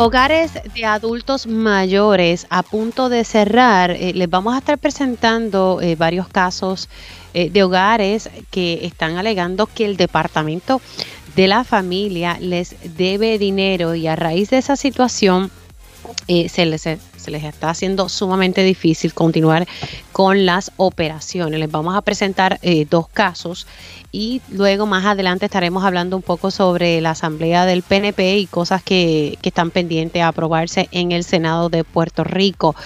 Hogares de adultos mayores a punto de cerrar. Eh, les vamos a estar presentando eh, varios casos eh, de hogares que están alegando que el departamento de la familia les debe dinero y a raíz de esa situación se les, se les está haciendo sumamente difícil continuar con las operaciones. Les vamos a presentar dos casos y luego más adelante estaremos hablando un poco sobre la asamblea del PNP y cosas que, están pendientes a aprobarse en el Senado de Puerto Rico.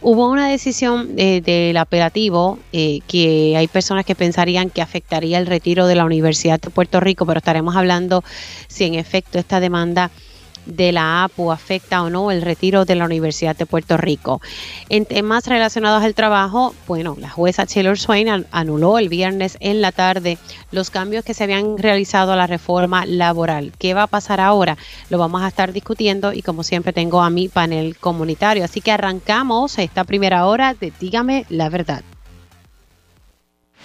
Hubo una decisión eh, del apelativo eh, que hay personas que pensarían que afectaría el retiro de la Universidad de Puerto Rico, pero estaremos hablando si en efecto esta demanda de la APU afecta o no el retiro de la Universidad de Puerto Rico. En temas relacionados al trabajo, bueno, la jueza Taylor Swain anuló el viernes en la tarde los cambios que se habían realizado a la reforma laboral. ¿Qué va a pasar ahora? Lo vamos a estar discutiendo y como siempre tengo a mi panel comunitario. Así que arrancamos esta primera hora de Dígame la verdad.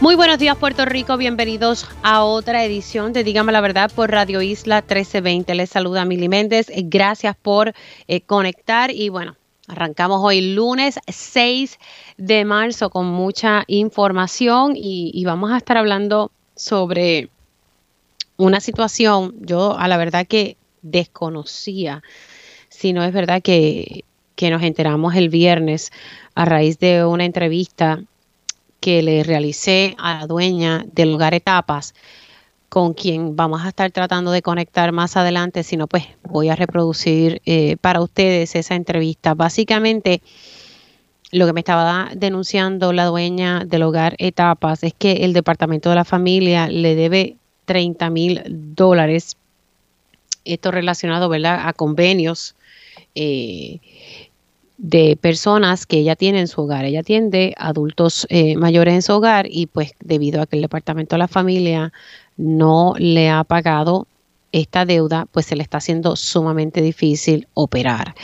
Muy buenos días Puerto Rico, bienvenidos a otra edición de Dígame la Verdad por Radio Isla 1320. Les saluda Mili Méndez, gracias por eh, conectar. Y bueno, arrancamos hoy lunes 6 de marzo con mucha información y, vamos a estar hablando sobre una situación, yo a la verdad que desconocía, si no es verdad que, que nos enteramos el viernes a raíz de una entrevista que le realicé a la dueña del lugar Etapas, con quien vamos a estar tratando de conectar más adelante, si no, pues voy a reproducir eh, para ustedes esa entrevista. Básicamente, lo que me estaba denunciando la dueña del hogar Etapas es que el departamento de la familia le debe 30 mil dólares. Esto relacionado, ¿verdad?, a convenios. Eh, de personas que ella tiene en su hogar. Ella atiende adultos eh, mayores en su hogar y pues debido a que el Departamento de la Familia no le ha pagado esta deuda, pues se le está haciendo sumamente difícil operar.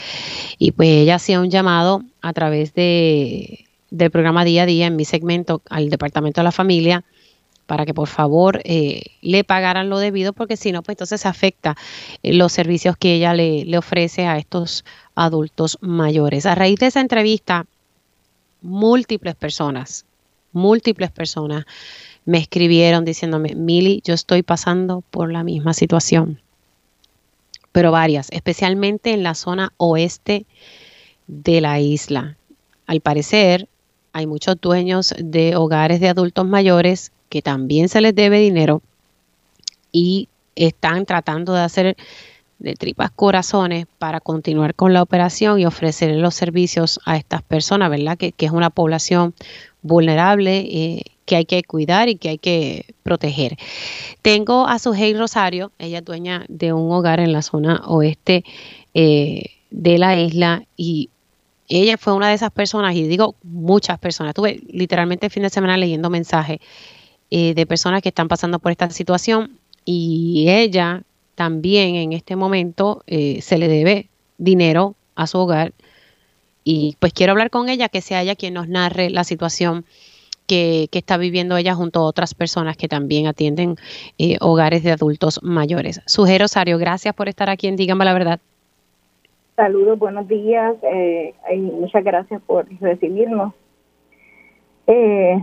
Y pues ella hacía un llamado a través de, del programa día a día en mi segmento al Departamento de la Familia para que por favor eh, le pagaran lo debido, porque si no, pues entonces afecta eh, los servicios que ella le, le ofrece a estos adultos mayores. A raíz de esa entrevista, múltiples personas, múltiples personas me escribieron diciéndome, Mili, yo estoy pasando por la misma situación, pero varias, especialmente en la zona oeste de la isla. Al parecer, hay muchos dueños de hogares de adultos mayores que también se les debe dinero y están tratando de hacer de tripas corazones para continuar con la operación y ofrecer los servicios a estas personas, ¿verdad? Que, es una población vulnerable eh, que hay que cuidar y que hay que proteger. Tengo a Sujei Rosario, ella es dueña de un hogar en la zona oeste eh, de la isla y ella fue una de esas personas, y digo muchas personas, tuve literalmente el fin de semana leyendo mensajes eh, de personas que están pasando por esta situación y ella también en este momento eh, se le debe dinero a su hogar y pues quiero hablar con ella, que sea ella quien nos narre la situación que, está viviendo ella junto a otras personas que también atienden eh, hogares de adultos mayores. Suje Rosario, gracias por estar aquí en Dígame la Verdad. Saludos, buenos días y muchas gracias por recibirnos. Eh,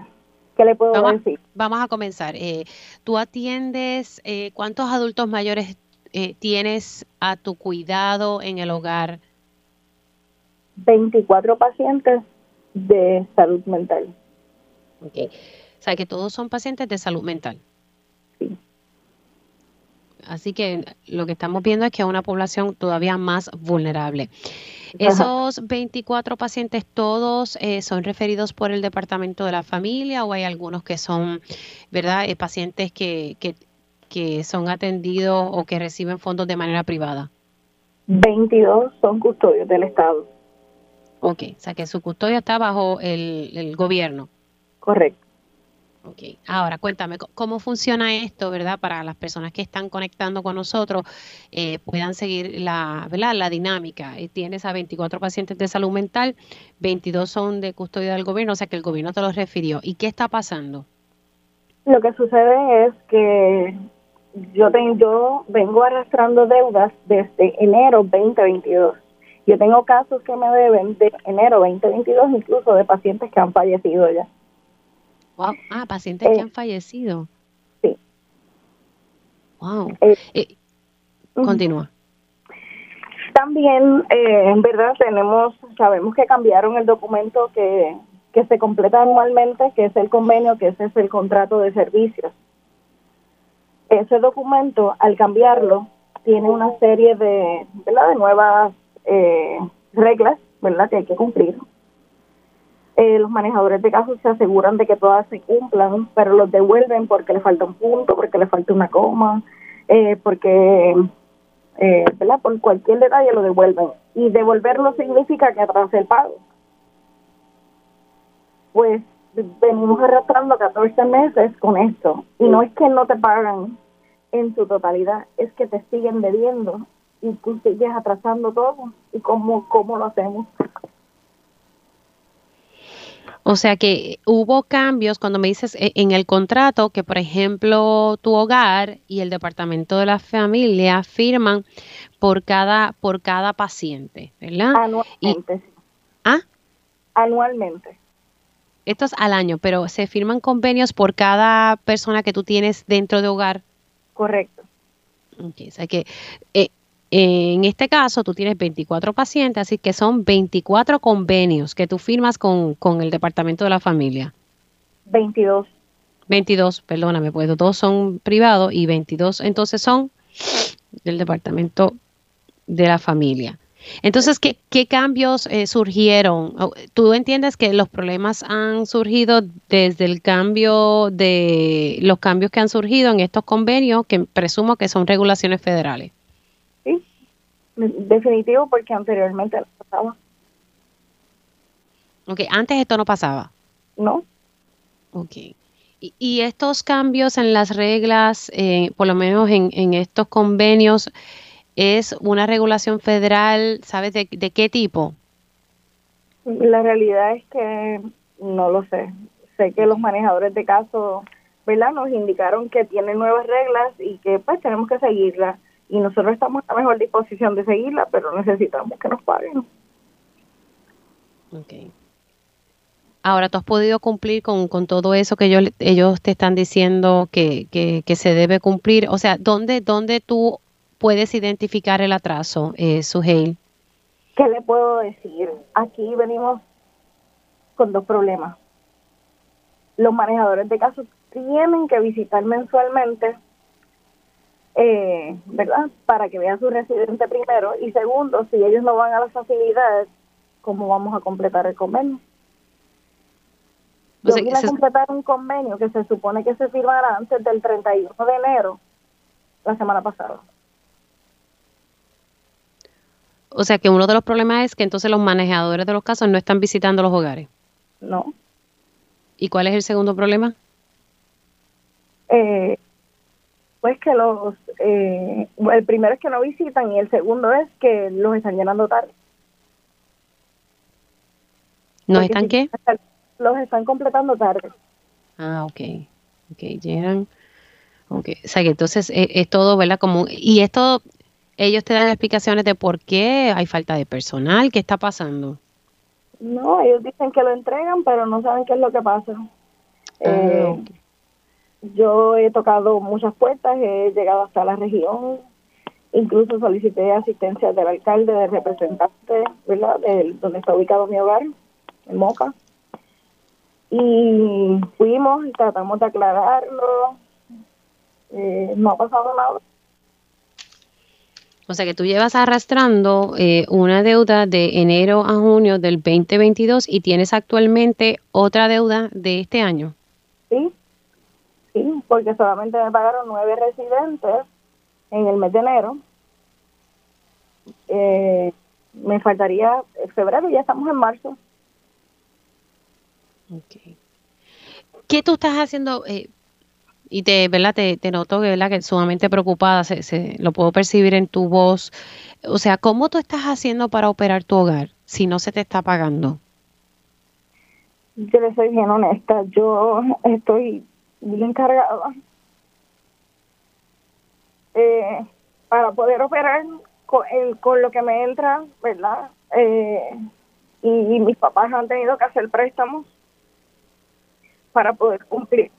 ¿Qué le puedo vamos, decir? Vamos a comenzar. Eh, ¿Tú atiendes eh, cuántos adultos mayores eh, tienes a tu cuidado en el hogar? 24 pacientes de salud mental. Ok. O sea, que todos son pacientes de salud mental. Sí. Así que lo que estamos viendo es que es una población todavía más vulnerable. ¿Esos 24 pacientes todos eh, son referidos por el Departamento de la Familia o hay algunos que son, ¿verdad?, eh, pacientes que, que, que son atendidos o que reciben fondos de manera privada? 22 son custodios del Estado. Ok, o sea que su custodia está bajo el, el gobierno. Correcto. Ok, ahora cuéntame cómo funciona esto, ¿verdad? Para las personas que están conectando con nosotros eh, puedan seguir la, ¿verdad? la dinámica. Eh, tienes a 24 pacientes de salud mental, 22 son de custodia del gobierno, o sea que el gobierno te los refirió. ¿Y qué está pasando? Lo que sucede es que yo, yo vengo arrastrando deudas desde enero 2022. Yo tengo casos que me deben de enero 2022, incluso de pacientes que han fallecido ya. Ah, pacientes que eh, han fallecido. Sí. Wow. Eh, eh, continúa. También, en verdad, tenemos, sabemos que cambiaron el documento que, que se completa anualmente, que es el convenio, que ese es el contrato de servicios. Ese documento, al cambiarlo, tiene una serie de, ¿verdad? de nuevas reglas ¿verdad? que hay que cumplir eh, los manejadores de casos se aseguran de que todas se cumplan, pero los devuelven porque le falta un punto, porque le falta una coma, eh, porque, eh, ¿verdad? Por cualquier detalle lo devuelven. Y devolverlo significa que atrase el pago. Pues venimos arrastrando 14 meses con esto. Y no es que no te pagan en su totalidad, es que te siguen debiendo y tú sigues atrasando todo. ¿Y cómo, cómo lo hacemos? O sea que hubo cambios cuando me dices eh, en el contrato que, por ejemplo, tu hogar y el departamento de la familia firman por cada por cada paciente, ¿verdad? Anualmente. ¿Ah? Anualmente. Esto es al año, pero se firman convenios por cada persona que tú tienes dentro de hogar. Correcto. Okay, o sea que eh, en este caso, tú tienes 24 pacientes, así que son 24 convenios que tú firmas con, el Departamento de la Familia. 22. 22, perdóname, pues dos son privados y 22 entonces son del Departamento de la Familia. Entonces, ¿qué, qué cambios eh, surgieron? ¿Tú entiendes que los problemas han surgido desde el cambio de los cambios que han surgido en estos convenios, que presumo que son regulaciones federales? Definitivo, porque anteriormente no pasaba. Ok, antes esto no pasaba. No. Ok. Y, estos cambios en las reglas, eh, por lo menos en, estos convenios, ¿es una regulación federal? ¿Sabes de, de qué tipo? La realidad es que no lo sé. Sé que los manejadores de casos, ¿verdad? Nos indicaron que tienen nuevas reglas y que pues tenemos que seguirlas y nosotros estamos a la mejor disposición de seguirla, pero necesitamos que nos paguen. Okay. Ahora, ¿tú has podido cumplir con, todo eso que ellos, ellos te están diciendo que, que, se debe cumplir? O sea, ¿dónde, dónde tú puedes identificar el atraso, eh, Suheil? ¿Qué le puedo decir? Aquí venimos con dos problemas. Los manejadores de casos tienen que visitar mensualmente eh, ¿verdad? Para que vean su residente primero y segundo, si ellos no van a las facilidades, ¿cómo vamos a completar el convenio? Yo vine a completar un convenio que se supone que se firmará antes del 31 de enero, la semana pasada. O sea que uno de los problemas es que entonces los manejadores de los casos no están visitando los hogares. No. ¿Y cuál es el segundo problema? Eh, pues que los, eh, el primero es que no visitan y el segundo es que los están llenando tarde. ¿No están qué? Los están completando tarde. Ah, ok. Ok, llenan. Ok, o sea que entonces es, es todo, ¿verdad? Como, y esto, ellos te dan explicaciones de por qué hay falta de personal, qué está pasando. No, ellos dicen que lo entregan, pero no saben qué es lo que pasa. Ah, eh, yo he tocado muchas puertas, he llegado hasta la región, incluso solicité asistencia del alcalde, del representante, ¿verdad? De donde está ubicado mi hogar, en Moca. Y fuimos y tratamos de aclararlo. Eh, no ha pasado nada. O sea que tú llevas arrastrando eh, una deuda de enero a junio del 2022 y tienes actualmente otra deuda de este año. Sí, Sí, porque solamente me pagaron nueve residentes en el mes de enero. Eh, me faltaría febrero, ya estamos en marzo. Okay. ¿Qué tú estás haciendo? Eh, y te, ¿verdad? Te, te noto ¿verdad? que sumamente preocupada, se, se, lo puedo percibir en tu voz. O sea, ¿cómo tú estás haciendo para operar tu hogar si no se te está pagando? Yo le soy bien honesta, yo estoy bien encargada eh, para poder operar con, con, lo que me entra, ¿verdad? Eh, y, y mis papás han tenido que hacer préstamos para poder cumplir.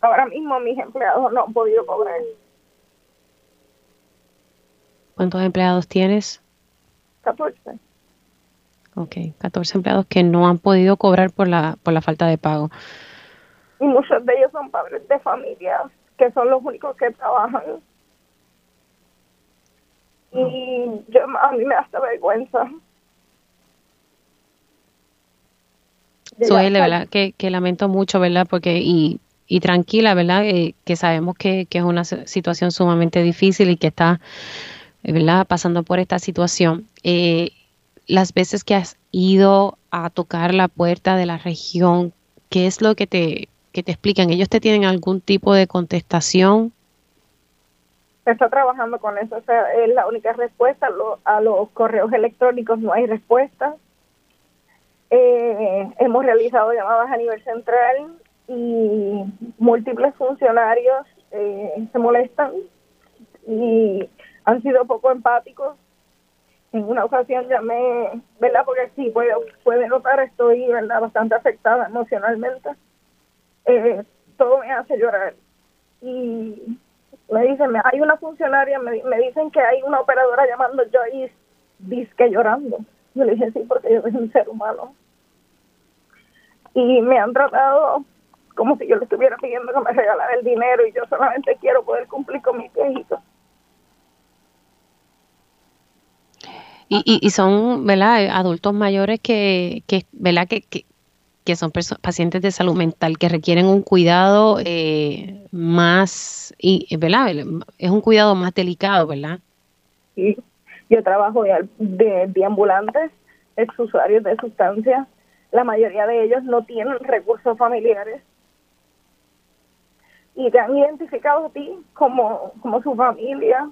Ahora mismo mis empleados no han podido cobrar. ¿Cuántos empleados tienes? 14. Ok, 14 empleados que no han podido cobrar por la, por la falta de pago. Y muchos de ellos son padres de familia, que son los únicos que trabajan. Y yo, a mí me hace vergüenza. Suele, ¿verdad? Que, que lamento mucho, ¿verdad? Porque, y y tranquila, ¿verdad? Eh, que sabemos que, que, es una situación sumamente difícil y que está, ¿verdad? Pasando por esta situación. Eh, las veces que has ido a tocar la puerta de la región, ¿qué es lo que te, que te explican? ¿Ellos te tienen algún tipo de contestación? está trabajando con eso, o sea, es la única respuesta. A los correos electrónicos no hay respuesta. Eh, hemos realizado llamadas a nivel central y múltiples funcionarios eh, se molestan y han sido poco empáticos. En una ocasión llamé, ¿verdad? Porque sí, puede, puede notar, estoy ¿verdad? bastante afectada emocionalmente. Eh, todo me hace llorar. Y me dicen, hay una funcionaria, me, me dicen que hay una operadora llamando y disque llorando. Yo le dije, sí, porque yo soy un ser humano. Y me han tratado como si yo le estuviera pidiendo que me regalara el dinero y yo solamente quiero poder cumplir con mis viejitos. Y, y, son, ¿verdad? Adultos mayores que, que ¿verdad? Que, que, que son pacientes de salud mental que requieren un cuidado eh, más, y. Es un cuidado más delicado, ¿verdad? Sí. Yo trabajo de, de, de ambulantes, ex usuarios de sustancias. La mayoría de ellos no tienen recursos familiares y te han identificado a ti como, como su familia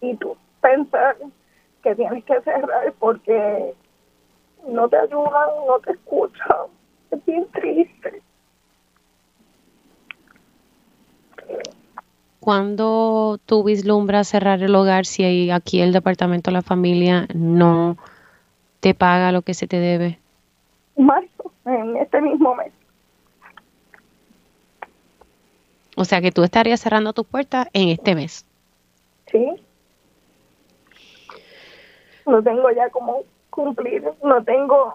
y tú pensar que tienes que cerrar porque no te ayudan, no te escuchan. Es bien triste. ¿Cuándo tú vislumbras cerrar el hogar si aquí el departamento de la familia no te paga lo que se te debe? Marzo, en este mismo mes. O sea que tú estarías cerrando tus puertas en este mes. Sí. No tengo ya como cumplir, no tengo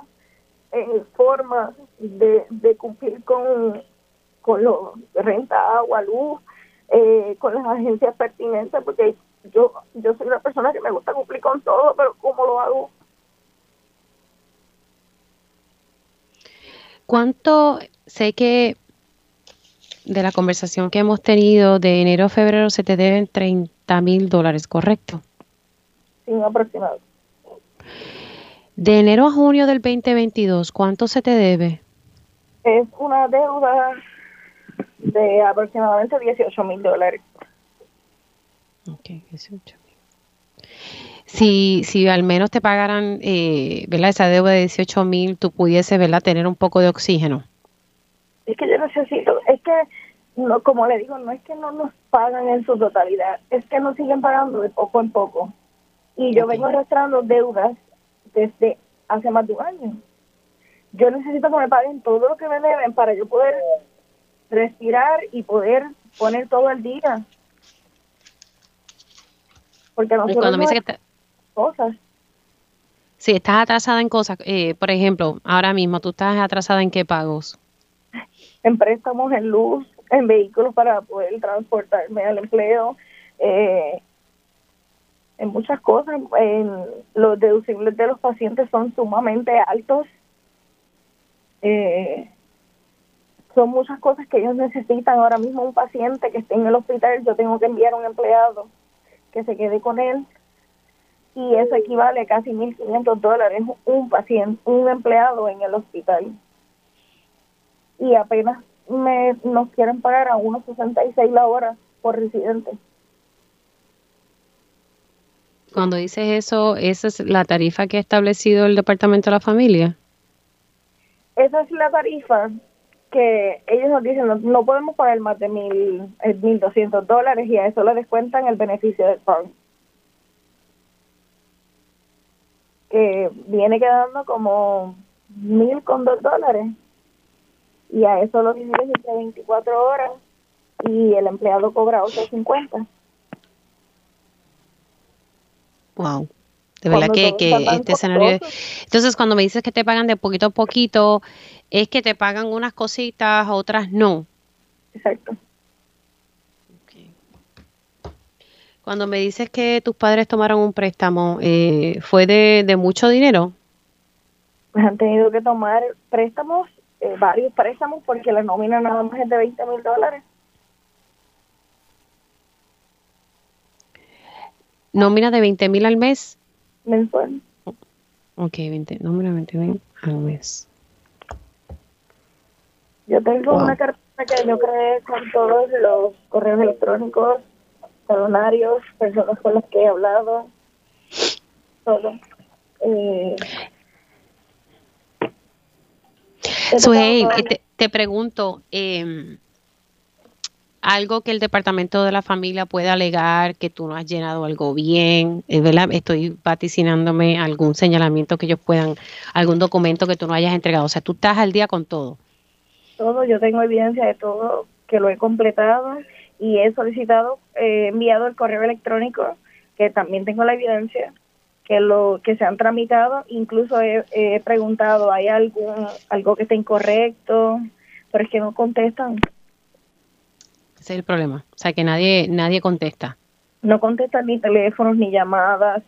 eh, forma de, de, cumplir con, con lo renta, agua, luz, eh, con las agencias pertinentes, porque yo, yo soy una persona que me gusta cumplir con todo, pero ¿cómo lo hago? ¿Cuánto? Sé que de la conversación que hemos tenido de enero a febrero se te deben 30 mil dólares, ¿correcto? Sí, aproximado. De enero a junio del 2022, ¿cuánto se te debe? Es una deuda de aproximadamente 18 mil dólares. Ok, 18 mil. Si, si al menos te pagaran eh, ¿verdad? esa deuda de 18 mil, tú pudiese ¿verdad? tener un poco de oxígeno. Es que yo necesito, es que, no como le digo, no es que no nos pagan en su totalidad, es que nos siguen pagando de poco en poco. Y yo okay. vengo arrastrando deudas desde hace más de un año. Yo necesito que me paguen todo lo que me deben para yo poder respirar y poder poner todo al día. Porque nosotros cuando me dice que te... cosas. Si estás atrasada en cosas, eh, por ejemplo, ahora mismo, ¿tú estás atrasada en qué pagos? en préstamos, en luz, en vehículos para poder transportarme al empleo, eh, en muchas cosas. En los deducibles de los pacientes son sumamente altos. Eh, son muchas cosas que ellos necesitan. Ahora mismo un paciente que esté en el hospital, yo tengo que enviar a un empleado que se quede con él y eso equivale a casi 1.500 dólares un paciente, un empleado en el hospital. Y apenas me, nos quieren pagar a 1.66 la hora por residente. Cuando dices eso, ¿esa es la tarifa que ha establecido el Departamento de la Familia? Esa es la tarifa que ellos nos dicen, no, podemos pagar más de mil, 1.200 dólares y a eso le descuentan el beneficio del PAN. Que viene quedando como mil con dos dólares y a eso lo divides entre 24 horas y el empleado cobra 8.50. Wow. De verdad que, que este escenario. Entonces, cuando me dices que te pagan de poquito a poquito, es que te pagan unas cositas, otras no. Exacto. Cuando me dices que tus padres tomaron un préstamo, eh, ¿fue de, de mucho dinero? Pues han tenido que tomar préstamos, eh, varios préstamos, porque la nómina nada más es de 20 mil dólares. Nómina de 20 mil al mes. Mensual. Ok, 20, nómina de 20 mil al mes. Yo tengo una carpeta que yo creé con todos los correos electrónicos, salonarios, personas con las que he hablado, todo. Eh, te, te, pregunto, eh, algo que el departamento de la familia pueda alegar que tú no has llenado algo bien, eh, ¿verdad? Estoy vaticinándome algún señalamiento que ellos puedan, algún documento que tú no hayas entregado. O sea, tú estás al día con todo. Todo, yo tengo evidencia de todo que lo he completado y he solicitado, he enviado el correo electrónico, que también tengo la evidencia que lo que se han tramitado, incluso he, preguntado, ¿hay algún algo que esté incorrecto? Pero es que no contestan. Ese es el problema. O sea, que nadie, nadie contesta. No contestan ni teléfonos ni llamadas.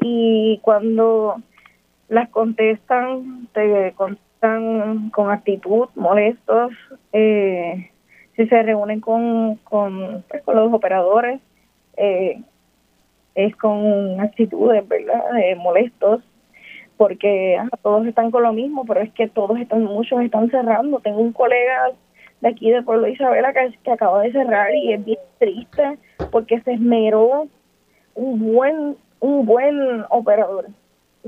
Y cuando las contestan, te contestan con actitud, molestos. Eh, si se reúnen con, con, pues, los operadores, eh, es con actitudes, ¿verdad?, de molestos, porque todos están con lo mismo, pero es que todos están, muchos están cerrando. Tengo un colega de aquí de Pueblo Isabela que, que acaba de cerrar y es bien triste porque se esmeró un buen un buen operador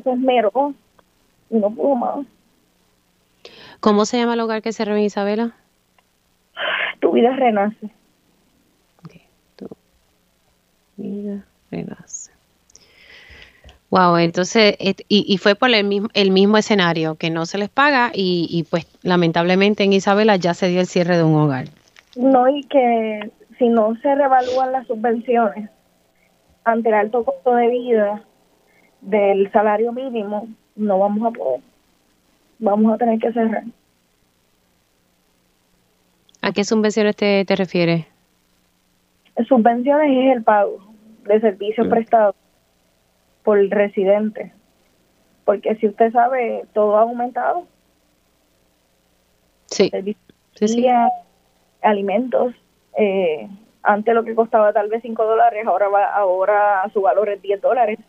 se esmeró y no pudo más ¿Cómo se llama el hogar que cerró en Isabela? Tu vida renace. tu vida renace. Wow, entonces, y, fue por el mismo, el mismo escenario, que no se les paga y, pues lamentablemente en Isabela ya se dio el cierre de un hogar. No, y que si no se revalúan las subvenciones ante el alto costo de vida del salario mínimo, no vamos a poder. Vamos a tener que cerrar. ¿A qué subvenciones te, te refieres? Subvenciones es el pago de servicios mm. prestados por residente. Porque si usted sabe, todo ha aumentado. Sí. sí, Alimentos. Eh, antes lo que costaba tal vez 5 dólares, ahora va, ahora su valor es 10 dólares.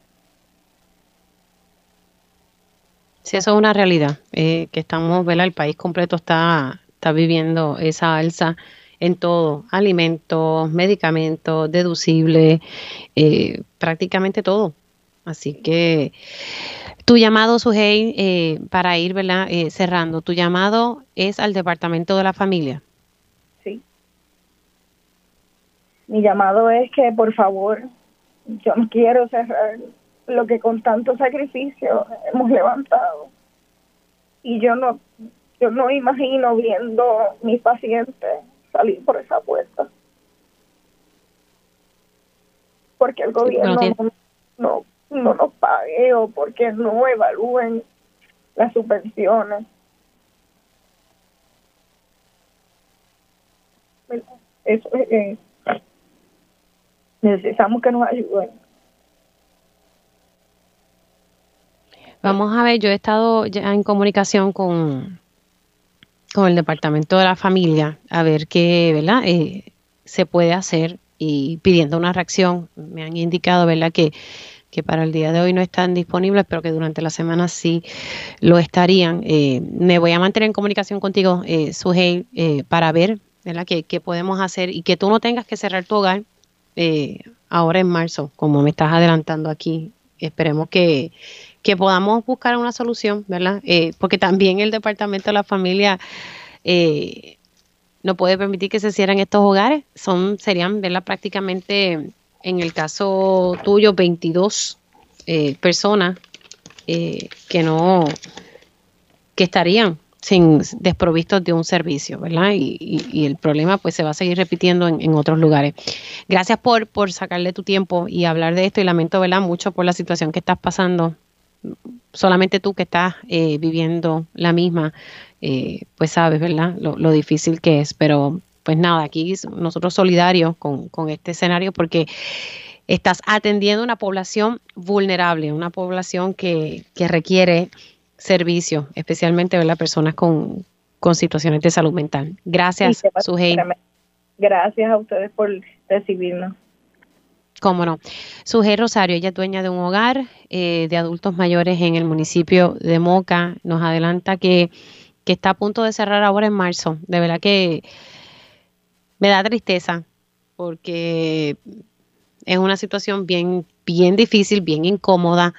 Sí, eso es una realidad, eh, que estamos, ¿verdad? El país completo está, está viviendo esa alza en todo, alimentos, medicamentos, deducibles, eh, prácticamente todo. Así que tu llamado, Sujei, eh, para ir ¿verdad? Eh, cerrando, tu llamado es al Departamento de la Familia. Sí. Mi llamado es que, por favor, yo no quiero cerrar lo que con tanto sacrificio hemos levantado. Y yo no, yo no imagino viendo mis pacientes salir por esa puerta. Porque el gobierno no no nos pague o porque no evalúen las subvenciones. Eso es, necesitamos que nos ayuden. Vamos a ver, yo he estado ya en comunicación con, con el Departamento de la Familia a ver qué, ¿verdad? Eh, se puede hacer y pidiendo una reacción. Me han indicado, ¿verdad? Que que para el día de hoy no están disponibles, pero que durante la semana sí lo estarían. Eh, me voy a mantener en comunicación contigo, eh, eh para ver. ¿Qué, ¿Qué, podemos hacer y que tú no tengas que cerrar tu hogar eh, ahora en marzo, como me estás adelantando aquí. Esperemos que, que podamos buscar una solución, ¿verdad? porque también el Departamento de la Familia no puede permitir que se cierren estos hogares. Son, serían, ¿verdad? Prácticamente en el caso tuyo, 22 eh, personas eh, que no, que estarían sin desprovistos de un servicio, ¿verdad? Y, el problema pues se va a seguir repitiendo en, otros lugares. Gracias por, por sacarle tu tiempo y hablar de esto y lamento, ¿verdad? Mucho por la situación que estás pasando. Solamente tú que estás eh, viviendo la misma, pues sabes, ¿verdad? Lo, difícil que es, pero pues nada, aquí nosotros solidarios con, este escenario porque estás atendiendo una población vulnerable, una población que, requiere servicio, especialmente las personas con, situaciones de salud mental. Gracias, Sujei. Gracias a ustedes por recibirnos. Cómo no. Sujei Rosario, ella es dueña de un hogar eh, de adultos mayores en el municipio de Moca. Nos adelanta que, que está a punto de cerrar ahora en marzo. De verdad que me da tristeza porque es una situación bien, bien difícil, bien incómoda.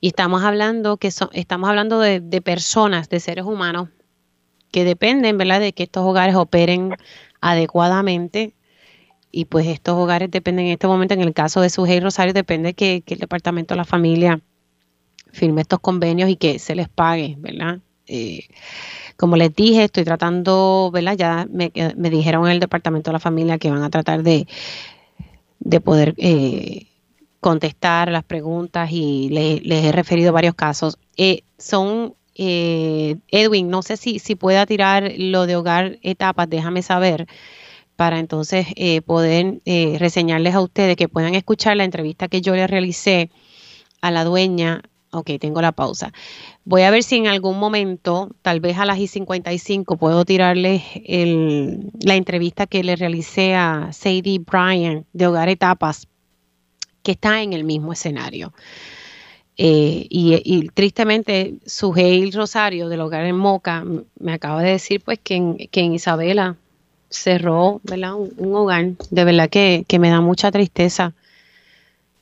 Y estamos hablando que estamos hablando de, personas, de seres humanos que dependen, ¿verdad?, de que estos hogares operen adecuadamente. Y pues estos hogares dependen en este momento, en el caso de Sujei Rosario, depende que, que el Departamento de la Familia firme estos convenios y que se les pague, ¿verdad? Eh, como les dije, estoy tratando, ¿verdad? Ya me, dijeron en el Departamento de la Familia que van a tratar de, de poder eh, contestar las preguntas y les he referido varios casos. Eh, son, eh, Edwin, no sé si, si pueda tirar lo de hogar etapas, déjame saber para entonces poder reseñarles a ustedes que puedan escuchar la entrevista que yo le realicé a la dueña Ok, tengo la pausa. Voy a ver si en algún momento, tal vez a las I55, puedo tirarles la entrevista que le realicé a Sadie Bryan de Hogar Etapas, que está en el mismo escenario. Eh, y, tristemente, Sujei Rosario del Hogar en Moca me acaba de decir pues que en, Isabela cerró Un, hogar. De verdad que, que me da mucha tristeza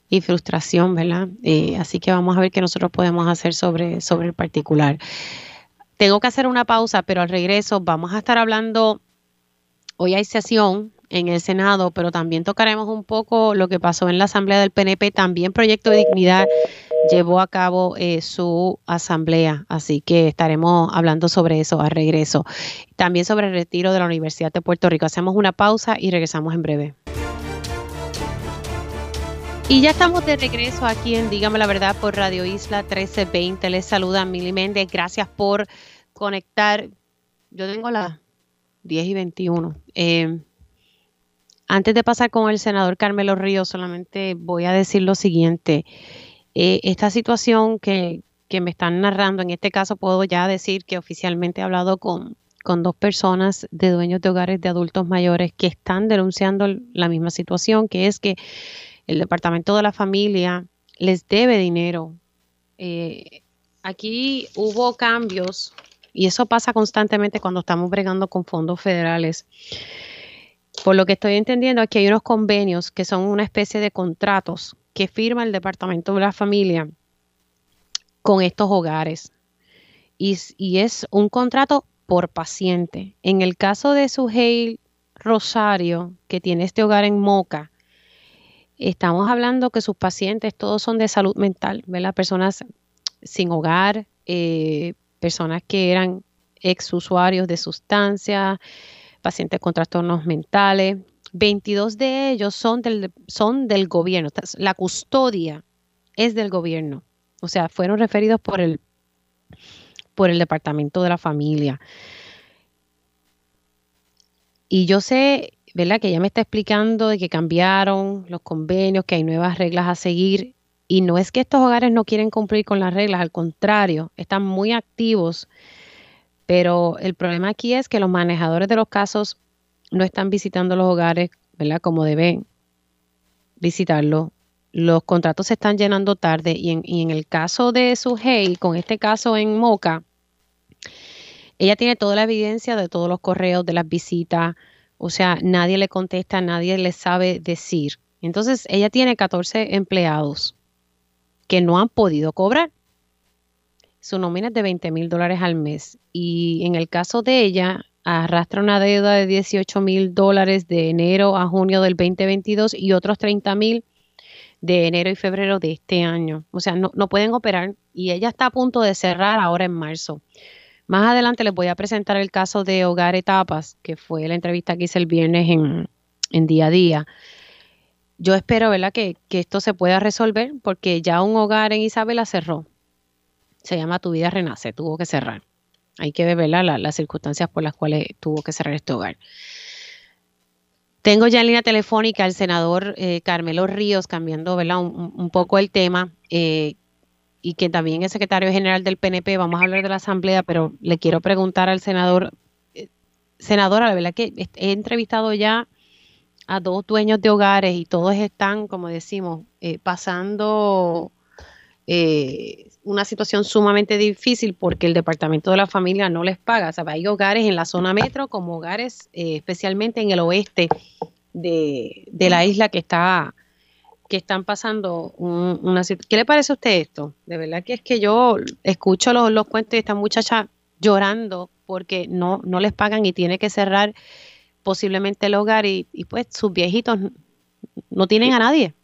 y frustración, ¿verdad? Eh, así que vamos a ver qué nosotros podemos hacer sobre, sobre el particular. Tengo que hacer una pausa, pero al regreso vamos a estar hablando, hoy hay sesión en el Senado, pero también tocaremos un poco lo que pasó en la Asamblea del PNP. También Proyecto de Dignidad llevó a cabo eh, su asamblea, así que estaremos hablando sobre eso al regreso. También sobre el retiro de la Universidad de Puerto Rico. Hacemos una pausa y regresamos en breve. Y ya estamos de regreso aquí en Dígame la Verdad por Radio Isla 1320. Les saluda Mili Méndez. Gracias por conectar. Yo tengo las 10 y 21. Eh, antes de pasar con el senador Carmelo Ríos, solamente voy a decir lo siguiente. Eh, esta situación que, que, me están narrando, en este caso puedo ya decir que oficialmente he hablado con, con dos personas de dueños de hogares de adultos mayores que están denunciando la misma situación, que es que el Departamento de la Familia les debe dinero. Eh, aquí hubo cambios y eso pasa constantemente cuando estamos bregando con fondos federales. Por lo que estoy entendiendo, aquí hay unos convenios que son una especie de contratos que firma el Departamento de la Familia con estos hogares. Y, y es un contrato por paciente. En el caso de Suheil Rosario, que tiene este hogar en Moca, Estamos hablando que sus pacientes todos son de salud mental, ¿verdad? Personas sin hogar, eh, personas que eran ex usuarios de sustancias, pacientes con trastornos mentales. 22 de ellos son del, son del gobierno. La custodia es del gobierno. O sea, fueron referidos por el, por el Departamento de la Familia. Y yo sé ¿verdad? Que ella me está explicando de que cambiaron los convenios, que hay nuevas reglas a seguir. Y no es que estos hogares no quieren cumplir con las reglas, al contrario, están muy activos. Pero el problema aquí es que los manejadores de los casos no están visitando los hogares, ¿verdad? Como deben visitarlo. los contratos se están llenando tarde y en, y en el caso de Sujei, con este caso en Moca, ella tiene toda la evidencia de todos los correos, de las visitas, o sea, nadie le contesta, nadie le sabe decir. Entonces, ella tiene 14 empleados que no han podido cobrar. Su nómina es de 20 mil dólares al mes. Y en el caso de ella, arrastra una deuda de 18 mil dólares de enero a junio del 2022 y otros 30 mil de enero y febrero de este año. O sea, no, no pueden operar y ella está a punto de cerrar ahora en marzo. Más adelante les voy a presentar el caso de Hogar Etapas, que fue la entrevista que hice el viernes en, día a día. Yo espero, ¿verdad?, que, esto se pueda resolver porque ya un hogar en Isabela cerró. Se llama Tu Vida Renace, tuvo que cerrar. Hay que ver, las circunstancias por las cuales tuvo que cerrar este hogar. Tengo ya en línea telefónica al senador eh, Carmelo Ríos, cambiando ¿verdad? Un, poco el tema, eh, y que también es secretario general del PNP, vamos a hablar de la Asamblea, pero le quiero preguntar al senador, eh, senadora, la verdad que he entrevistado ya a dos dueños de hogares y todos están, como decimos, eh, pasando eh, una situación sumamente difícil porque el Departamento de la Familia no les paga. O sea, hay hogares en la zona metro como hogares especialmente en el oeste de, de la isla que está que están pasando una situación. ¿Qué le parece a usted esto? De verdad que es que yo escucho los, los cuentos de esta muchacha llorando porque no, no les pagan y tiene que cerrar posiblemente el hogar y, pues sus viejitos no tienen a nadie.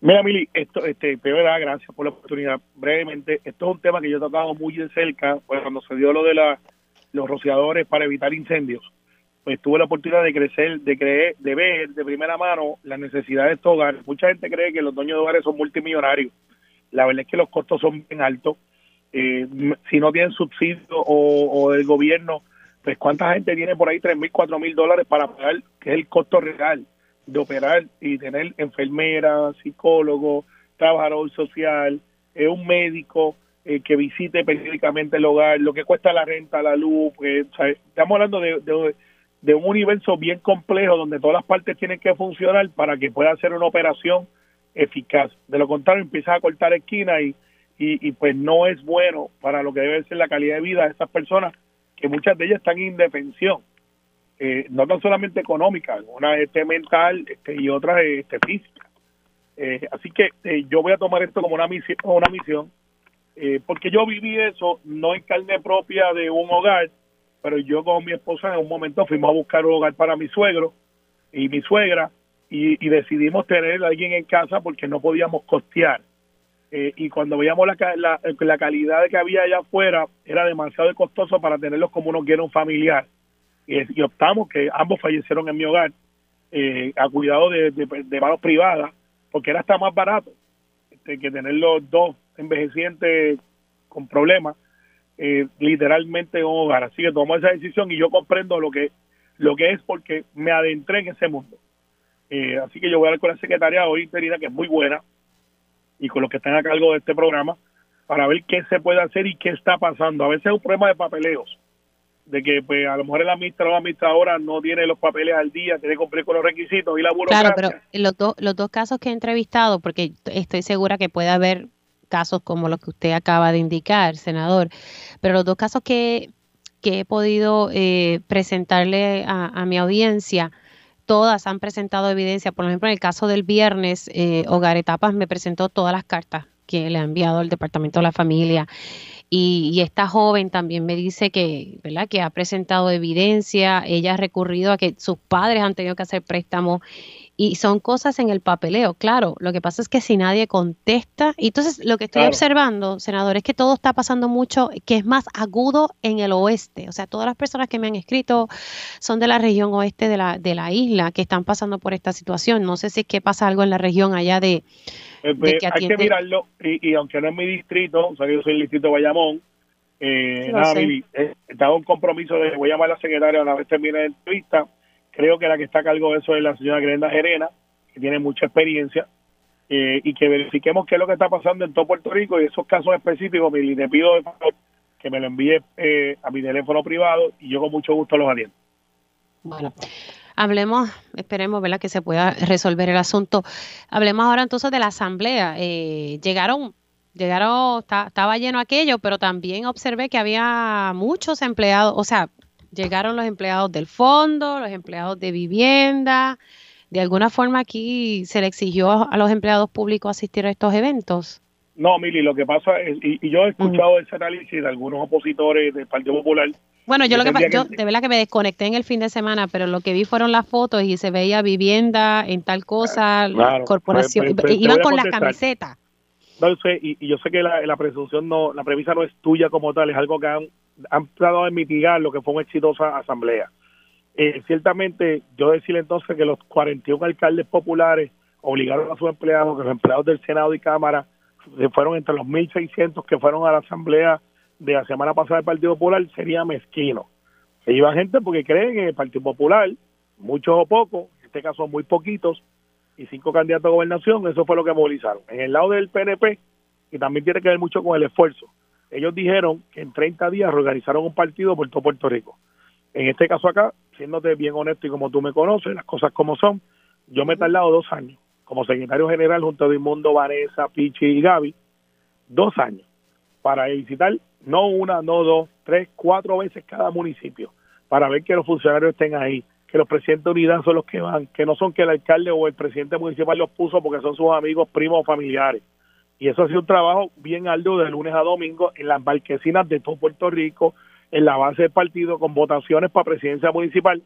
Mira, Mili, esto, este, verdad, gracias por la oportunidad. Brevemente, esto es un tema que yo he tocado muy de cerca, pues cuando se dio lo de la, los rociadores para evitar incendios pues tuve la oportunidad de crecer, de creer, de ver de primera mano las necesidades de estos hogares. Mucha gente cree que los dueños de hogares son multimillonarios. La verdad es que los costos son bien altos. Eh, si no tienen subsidio o, o, del gobierno, pues cuánta gente tiene por ahí tres mil, cuatro mil dólares para pagar, que es el costo real de operar y tener enfermera, psicólogo, trabajador social, eh, un médico eh, que visite periódicamente el hogar, lo que cuesta la renta, la luz, pues, estamos hablando de, de de un universo bien complejo donde todas las partes tienen que funcionar para que pueda ser una operación eficaz. De lo contrario, empiezas a cortar esquinas y, y, pues no es bueno para lo que debe ser la calidad de vida de esas personas, que muchas de ellas están en indefensión, eh, no tan solamente económica, una este mental este, y otra este, física. Eh, así que eh, yo voy a tomar esto como una misión, una misión porque yo viví eso no en carne propia de un hogar, pero yo con mi esposa en un momento fuimos a buscar un hogar para mi suegro y mi suegra y, decidimos tener a alguien en casa porque no podíamos costear. Eh, y cuando veíamos la, la, la, calidad que había allá afuera, era demasiado costoso para tenerlos como uno quiere un familiar. Y, optamos que ambos fallecieron en mi hogar eh, a cuidado de, de, manos privadas, porque era hasta más barato este, que tener los dos envejecientes con problemas eh, literalmente un hogar. Así que tomó esa decisión y yo comprendo lo que, lo que es porque me adentré en ese mundo. Eh, así que yo voy a hablar con la secretaria hoy interina, que es muy buena, y con los que están a cargo de este programa, para ver qué se puede hacer y qué está pasando. A veces es un problema de papeleos, de que pues a lo mejor el administrador o la administradora no tiene los papeles al día, tiene que cumplir con los requisitos y la burocracia. Claro, pero los, los dos casos que he entrevistado, porque estoy segura que puede haber casos como los que usted acaba de indicar, senador, pero los dos casos que, he podido eh, presentarle a, mi audiencia, todas han presentado evidencia. Por ejemplo, en el caso del viernes, eh, Hogar Etapas me presentó todas las cartas que le ha enviado el Departamento de la Familia. Y, y, esta joven también me dice que, ¿verdad? que ha presentado evidencia, ella ha recurrido a que sus padres han tenido que hacer préstamos y son cosas en el papeleo, claro. Lo que pasa es que si nadie contesta, y entonces lo que estoy observando, senador, es que todo está pasando mucho, que es más agudo en el oeste. O sea, todas las personas que me han escrito son de la región oeste de la, de la isla que están pasando por esta situación. No sé si es que pasa algo en la región allá de... Eh, pues, hay que mirarlo, y, aunque no es mi distrito, o sea, yo soy el distrito de Bayamón, eh, nada, eh, un compromiso de voy a llamar a la secretaria una vez termine la entrevista Creo que la que está a cargo de eso es la señora Grenda Gerena, que tiene mucha experiencia, eh, y que verifiquemos qué es lo que está pasando en todo Puerto Rico y esos casos específicos, y le pido que me lo envíe eh, a mi teléfono privado y yo con mucho gusto los atiendo. Bueno, Hablemos, esperemos, ¿verdad? Que se pueda resolver el asunto. Hablemos ahora entonces de la asamblea. Eh, llegaron, llegaron, estaba lleno aquello, pero también observé que había muchos empleados, o sea, llegaron los empleados del fondo, los empleados de vivienda. De alguna forma aquí se le exigió a los empleados públicos asistir a estos eventos. No, Mili, lo que pasa es, y, yo he escuchado ese análisis de algunos opositores del Partido Popular, bueno, yo lo que, yo de verdad que me desconecté en el fin de semana, pero lo que vi fueron las fotos y se veía vivienda en tal cosa, corporación, pues, pues, iban con la camiseta. No sé, y, yo sé que la, presunción no, la premisa no es tuya como tal, es algo que han, han tratado de mitigar lo que fue una exitosa asamblea. Eh, ciertamente, yo decirle entonces que los 41 alcaldes populares obligaron a sus empleados, que los empleados del Senado y Cámara fueron entre los 1.600 que fueron a la asamblea de la semana pasada del Partido Popular sería mezquino. Se iba gente porque creen en el Partido Popular, muchos o pocos, en este caso muy poquitos, y cinco candidatos a gobernación, eso fue lo que movilizaron. En el lado del PNP, y también tiene que ver mucho con el esfuerzo, ellos dijeron que en 30 días reorganizaron un partido por todo Puerto Rico. En este caso acá, siéndote bien honesto y como tú me conoces, las cosas como son, yo me he tardado dos años como secretario general junto a Edmundo, Vanessa, Pichi y Gaby, dos años para visitar no una, no dos, tres, cuatro veces cada municipio, para ver que los funcionarios estén ahí, que los presidentes de unidad son los que van, que no son que el alcalde o el presidente municipal los puso porque son sus amigos, primos o familiares. Y eso ha sido un trabajo bien arduo de lunes a domingo en las marquesinas de todo Puerto Rico, en la base del partido, con votaciones para presidencia municipal.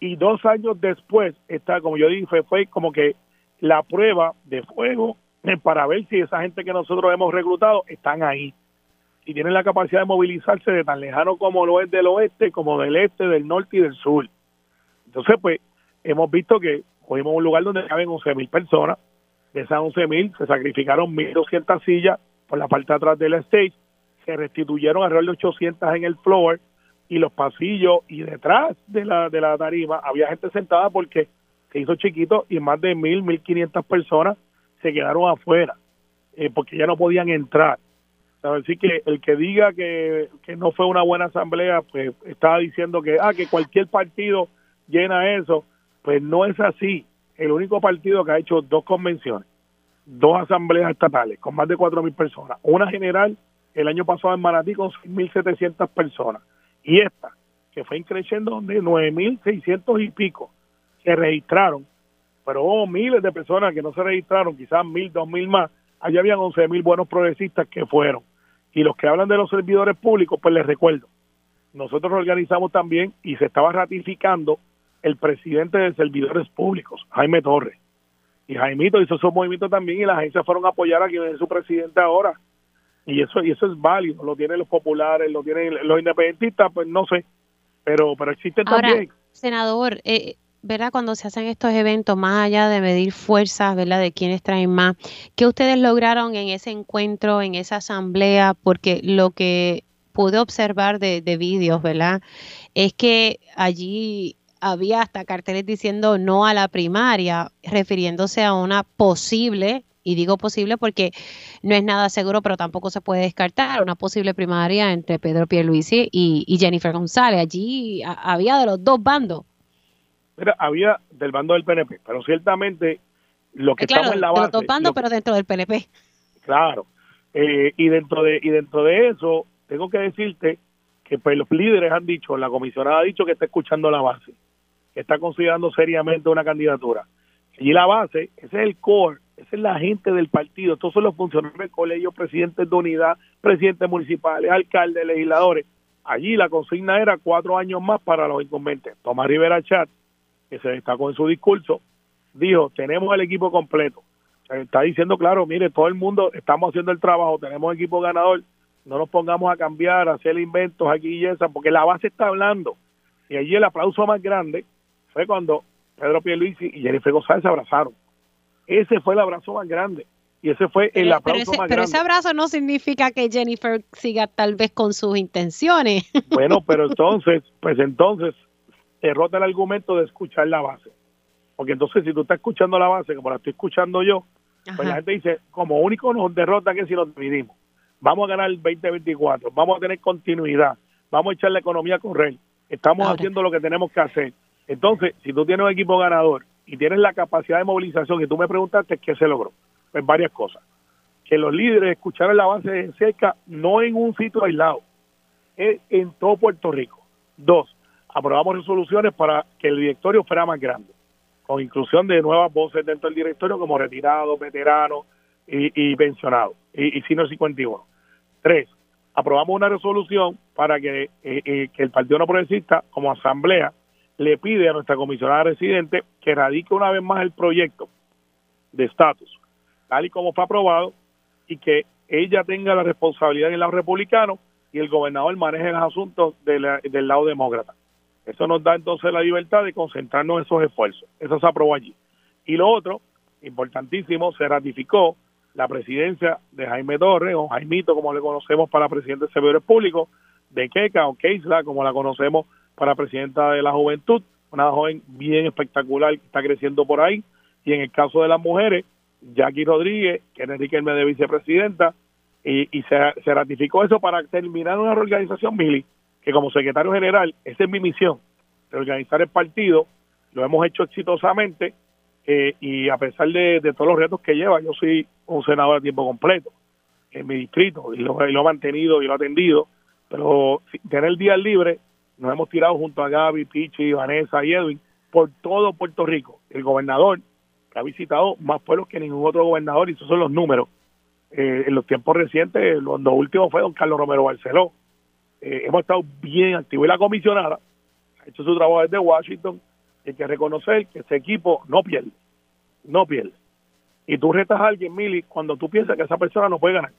Y dos años después, está, como yo dije, fue como que la prueba de fuego para ver si esa gente que nosotros hemos reclutado están ahí y tienen la capacidad de movilizarse de tan lejano como lo es del oeste, como del este, del norte y del sur. Entonces, pues, hemos visto que cogimos un lugar donde caben 11.000 personas. De esas 11.000 se sacrificaron 1.200 sillas por la parte de atrás del stage, se restituyeron alrededor de 800 en el floor y los pasillos y detrás de la, de la tarima había gente sentada porque se hizo chiquito y más de 1.000, 1.500 personas se quedaron afuera eh, porque ya no podían entrar. Así que el que diga que, no fue una buena asamblea, pues estaba diciendo que, ah, que cualquier partido llena eso. Pues no es así. El único partido que ha hecho dos convenciones, dos asambleas estatales con más de cuatro mil personas, una general el año pasado en Manatí con 6.700 personas y esta que fue increciendo de 9.600 y pico se registraron, pero hubo miles de personas que no se registraron, quizás mil, dos mil más, allá habían 11.000 buenos progresistas que fueron. Y los que hablan de los servidores públicos, pues les recuerdo, nosotros organizamos también y se estaba ratificando el presidente de servidores públicos, Jaime Torres. Y Jaimito hizo su movimiento también y las agencias fueron a apoyar a quien es su presidente ahora. Y eso y eso es válido, lo tienen los populares, lo tienen los independentistas, pues no sé, pero pero existen también. Senador, eh, ¿verdad? Cuando se hacen estos eventos, más allá de medir fuerzas, ¿verdad? De quiénes traen más, ¿qué ustedes lograron en ese encuentro, en esa asamblea? Porque lo que pude observar de, de vídeos, ¿verdad? Es que allí había hasta carteles diciendo no a la primaria, refiriéndose a una posible, y digo posible porque no es nada seguro, pero tampoco se puede descartar, una posible primaria entre Pedro Pierluisi y, y Jennifer González. Allí había de los dos bandos había del bando del PNP, pero ciertamente lo que estamos en la base... De los pero dentro del PNP. Claro. Eh, y dentro de y dentro de eso, tengo que decirte que pues, los líderes han dicho, la comisionada ha dicho que está escuchando la base, que está considerando seriamente una candidatura. Y la base, ese es el core, esa es la gente del partido, todos son los funcionarios del colegio, presidentes de unidad, presidentes municipales, alcaldes, legisladores. Allí la consigna era cuatro años más para los incumbentes. Tomás Rivera Chat que se destacó en su discurso, dijo, tenemos el equipo completo. Está diciendo, claro, mire, todo el mundo estamos haciendo el trabajo, tenemos equipo ganador, no nos pongamos a cambiar, a hacer inventos aquí y esa, porque la base está hablando. Y allí el aplauso más grande fue cuando Pedro Pierluisi y Jennifer González se abrazaron. Ese fue el abrazo más grande. Y ese fue el aplauso más grande. Pero ese abrazo no significa que Jennifer siga tal vez con sus intenciones. Bueno, pero entonces, pues entonces derrota el argumento de escuchar la base. Porque entonces si tú estás escuchando la base, como la estoy escuchando yo, pues la gente dice, como único nos derrota que si nos dividimos. Vamos a ganar el 2024, vamos a tener continuidad, vamos a echar la economía a correr, estamos haciendo lo que tenemos que hacer. Entonces, si tú tienes un equipo ganador y tienes la capacidad de movilización, y tú me preguntaste qué se logró, pues varias cosas. Que los líderes escucharan la base de cerca, no en un sitio aislado, es en todo Puerto Rico. Dos, aprobamos resoluciones para que el directorio fuera más grande, con inclusión de nuevas voces dentro del directorio como retirados, veteranos y, pensionados, y, y 51. Tres, aprobamos una resolución para que, eh, eh, que el Partido No Progresista, como asamblea, le pide a nuestra comisionada residente que radique una vez más el proyecto de estatus, tal y como fue aprobado, y que ella tenga la responsabilidad en el lado republicano y el gobernador maneje los asuntos del lado demócrata. Eso nos da entonces la libertad de concentrarnos en esos esfuerzos. Eso se aprobó allí. Y lo otro, importantísimo, se ratificó la presidencia de Jaime Torres, o Jaimito, como le conocemos para presidente de servidores públicos, de Keka o Keisla, como la conocemos para presidenta de la juventud, una joven bien espectacular que está creciendo por ahí. Y en el caso de las mujeres, Jackie Rodríguez, que es Enrique Hermes de vicepresidenta, y, se, ratificó eso para terminar una reorganización, Mili, que como secretario general, esa es mi misión, reorganizar el partido, lo hemos hecho exitosamente, eh, y a pesar de, todos los retos que lleva, yo soy un senador a tiempo completo en mi distrito, y lo, lo he mantenido y lo he atendido, pero tener día libre, nos hemos tirado junto a Gaby, Pichi, Vanessa y Edwin por todo Puerto Rico. El gobernador que ha visitado más pueblos que ningún otro gobernador, y esos son los números, eh, en los tiempos recientes, lo, último fue don Carlos Romero Barceló. Eh, hemos estado bien activos y la comisionada ha hecho su trabajo desde Washington. Hay que reconocer que ese equipo no pierde, no pierde. Y tú retas a alguien, Mili, cuando tú piensas que esa persona no puede ganar.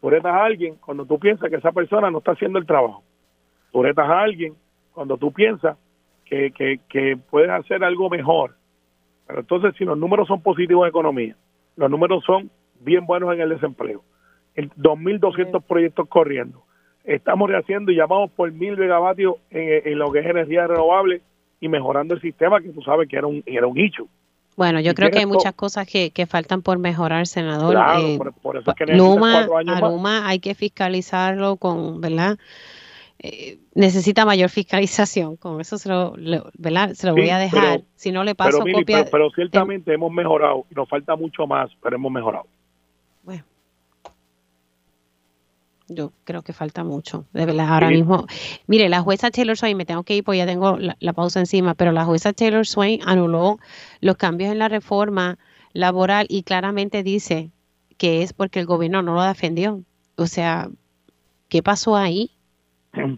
Tú retas a alguien cuando tú piensas que esa persona no está haciendo el trabajo. Tú retas a alguien cuando tú piensas que, que, que puedes hacer algo mejor. Pero entonces, si los números son positivos en economía, los números son bien buenos en el desempleo. El 2.200 proyectos corriendo. Estamos rehaciendo y llamamos por mil megavatios en, lo que es energía renovable y mejorando el sistema que tú sabes que era un, era un hecho. Bueno, yo creo que hay muchas cosas que, que faltan por mejorar, senador. Claro, eh, por, eso es que Luma, hay que fiscalizarlo con, ¿verdad? Eh, necesita mayor fiscalización. Con eso se lo, ¿verdad? Se lo voy a dejar. si no le paso copia. Pero, ciertamente hemos mejorado nos falta mucho más, pero hemos mejorado. Yo creo que falta mucho, de verdad, ahora mismo. Mire, la jueza Taylor Swain, me tengo que ir porque ya tengo la, pausa encima, pero la jueza Taylor Swain anuló los cambios en la reforma laboral y claramente dice que es porque el gobierno no lo defendió. O sea, ¿qué pasó ahí?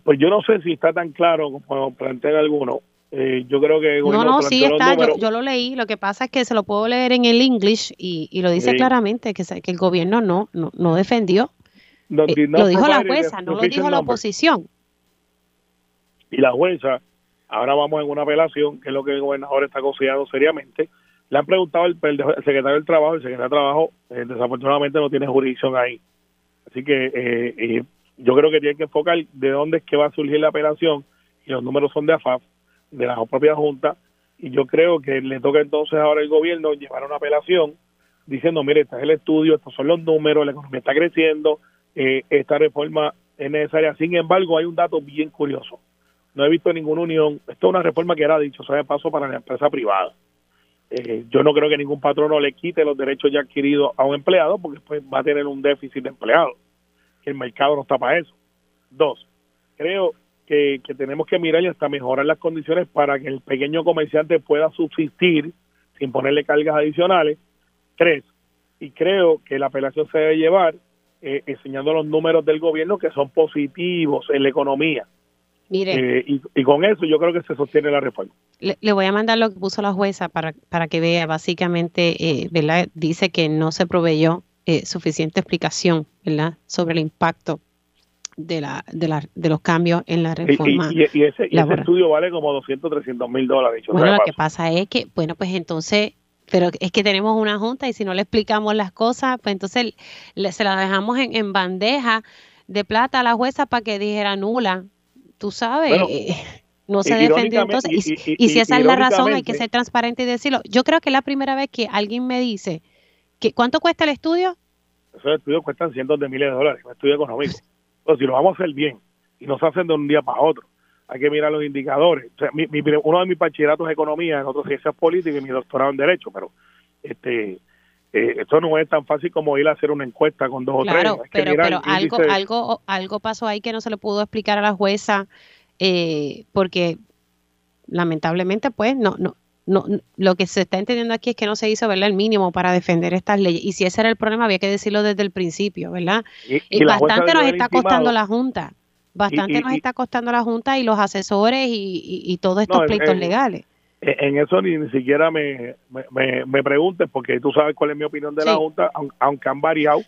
Pues yo no sé si está tan claro como plantean algunos. Eh, yo creo que... No, no, sí está, yo, lo leí, lo que pasa es que se lo puedo leer en el English y, y lo dice claramente, que, que el gobierno no, no, no defendió eh, lo dijo la jueza, no lo dijo la oposición. Y la jueza, ahora vamos en una apelación, que es lo que el gobernador está considerando seriamente. Le han preguntado el, secretario del Trabajo, el secretario del Trabajo eh, desafortunadamente no tiene jurisdicción ahí. Así que eh, yo creo que tiene que enfocar de dónde es que va a surgir la apelación y los números son de AFAF, de la propia Junta, y yo creo que le toca entonces ahora al gobierno llevar una apelación diciendo, mire, este es el estudio, estos son los números, la economía está creciendo, eh, esta reforma es necesaria. Sin embargo, hay un dato bien curioso. No he visto ninguna unión. Esto es una reforma que era dicho, sea de paso para la empresa privada. Eh, yo no creo que ningún patrono le quite los derechos ya adquiridos a un empleado porque después va a tener un déficit de empleados. El mercado no está para eso. Dos, creo que, que tenemos que mirar y hasta mejorar las condiciones para que el pequeño comerciante pueda subsistir sin ponerle cargas adicionales. Tres, y creo que la apelación se debe llevar eh, enseñando los números del gobierno que son positivos en la economía. Mire. Eh, y, con eso yo creo que se sostiene la reforma. Le, voy a mandar lo que puso la jueza para, para que vea, básicamente, eh, ¿verdad? Dice que no se proveyó suficiente explicación, ¿verdad? Sobre el impacto de, la, de, la, de los cambios en la reforma. Y, ese, estudio vale como 200, 300 mil dólares. Bueno, lo que pasa es que, bueno, pues entonces pero es que tenemos una junta y si no le explicamos las cosas, pues entonces se las dejamos en, bandeja de plata a la jueza para que dijera nula. Tú sabes, eh, no se defendió entonces. Y, si esa es la razón, hay que ser transparente y decirlo. Yo creo que es la primera vez que alguien me dice, que ¿cuánto cuesta el estudio? Esos estudios cuestan cientos de miles de dólares, un estudio económico. Pero si lo vamos a hacer bien y no se hacen de un día para otro, hay que mirar los indicadores. O sea, mi, uno de mis bachilleratos es economía, en otros ciencias políticas y mi doctorado en derecho, pero este eh, esto no es tan fácil como ir a hacer una encuesta con dos o tres. Claro, pero, pero algo, algo, algo pasó ahí que no se le pudo explicar a la jueza eh, porque lamentablemente pues no, no, no, lo que se está entendiendo aquí es que no se hizo ¿verdad? el mínimo para defender estas leyes. Y si ese era el problema, había que decirlo desde el principio, ¿verdad? Y, bastante nos está costando la Junta. Bastante nos está costando la Junta y los asesores y, todos estos pleitos legales. En eso ni, ni siquiera me, me, me, preguntes, porque tú sabes cuál es mi opinión de la Junta, aunque han variado.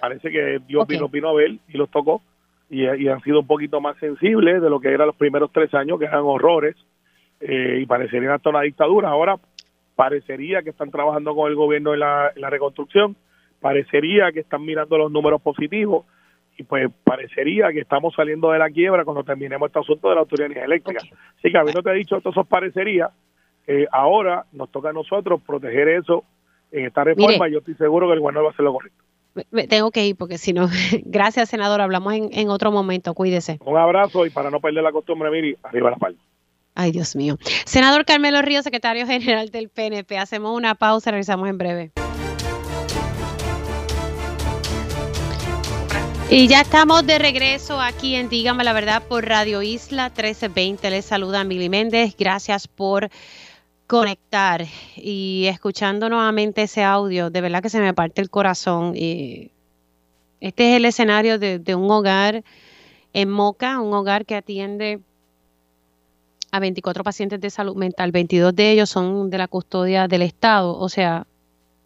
Parece que Dios vino, vino a ver y los tocó. Y, y, han sido un poquito más sensibles de lo que eran los primeros tres años, que eran horrores eh, y parecería hasta una dictadura. Ahora parecería que están trabajando con el gobierno en la, reconstrucción, parecería que están mirando los números positivos y pues parecería que estamos saliendo de la quiebra cuando terminemos este asunto de la autoridad eléctrica. Así que habiendo te dicho esto, eso parecería, eh, ahora nos toca a nosotros proteger eso en esta reforma y yo estoy seguro que el gobierno va a hacer lo correcto. Me tengo que ir porque si no, gracias senador, hablamos en, en, otro momento, cuídese. Un abrazo y para no perder la costumbre, Miri, arriba la palma. Ay, Dios mío. Senador Carmelo Río, secretario general del PNP. Hacemos una pausa, regresamos en breve. Y ya estamos de regreso aquí en Dígame la Verdad por Radio Isla 1320. Les saluda Mili Méndez. Gracias por conectar y escuchando nuevamente ese audio. De verdad que se me parte el corazón. Este es el escenario de un hogar en Moca, un hogar que atiende a 24 pacientes de salud mental, 22 de ellos son de la custodia del Estado, o sea,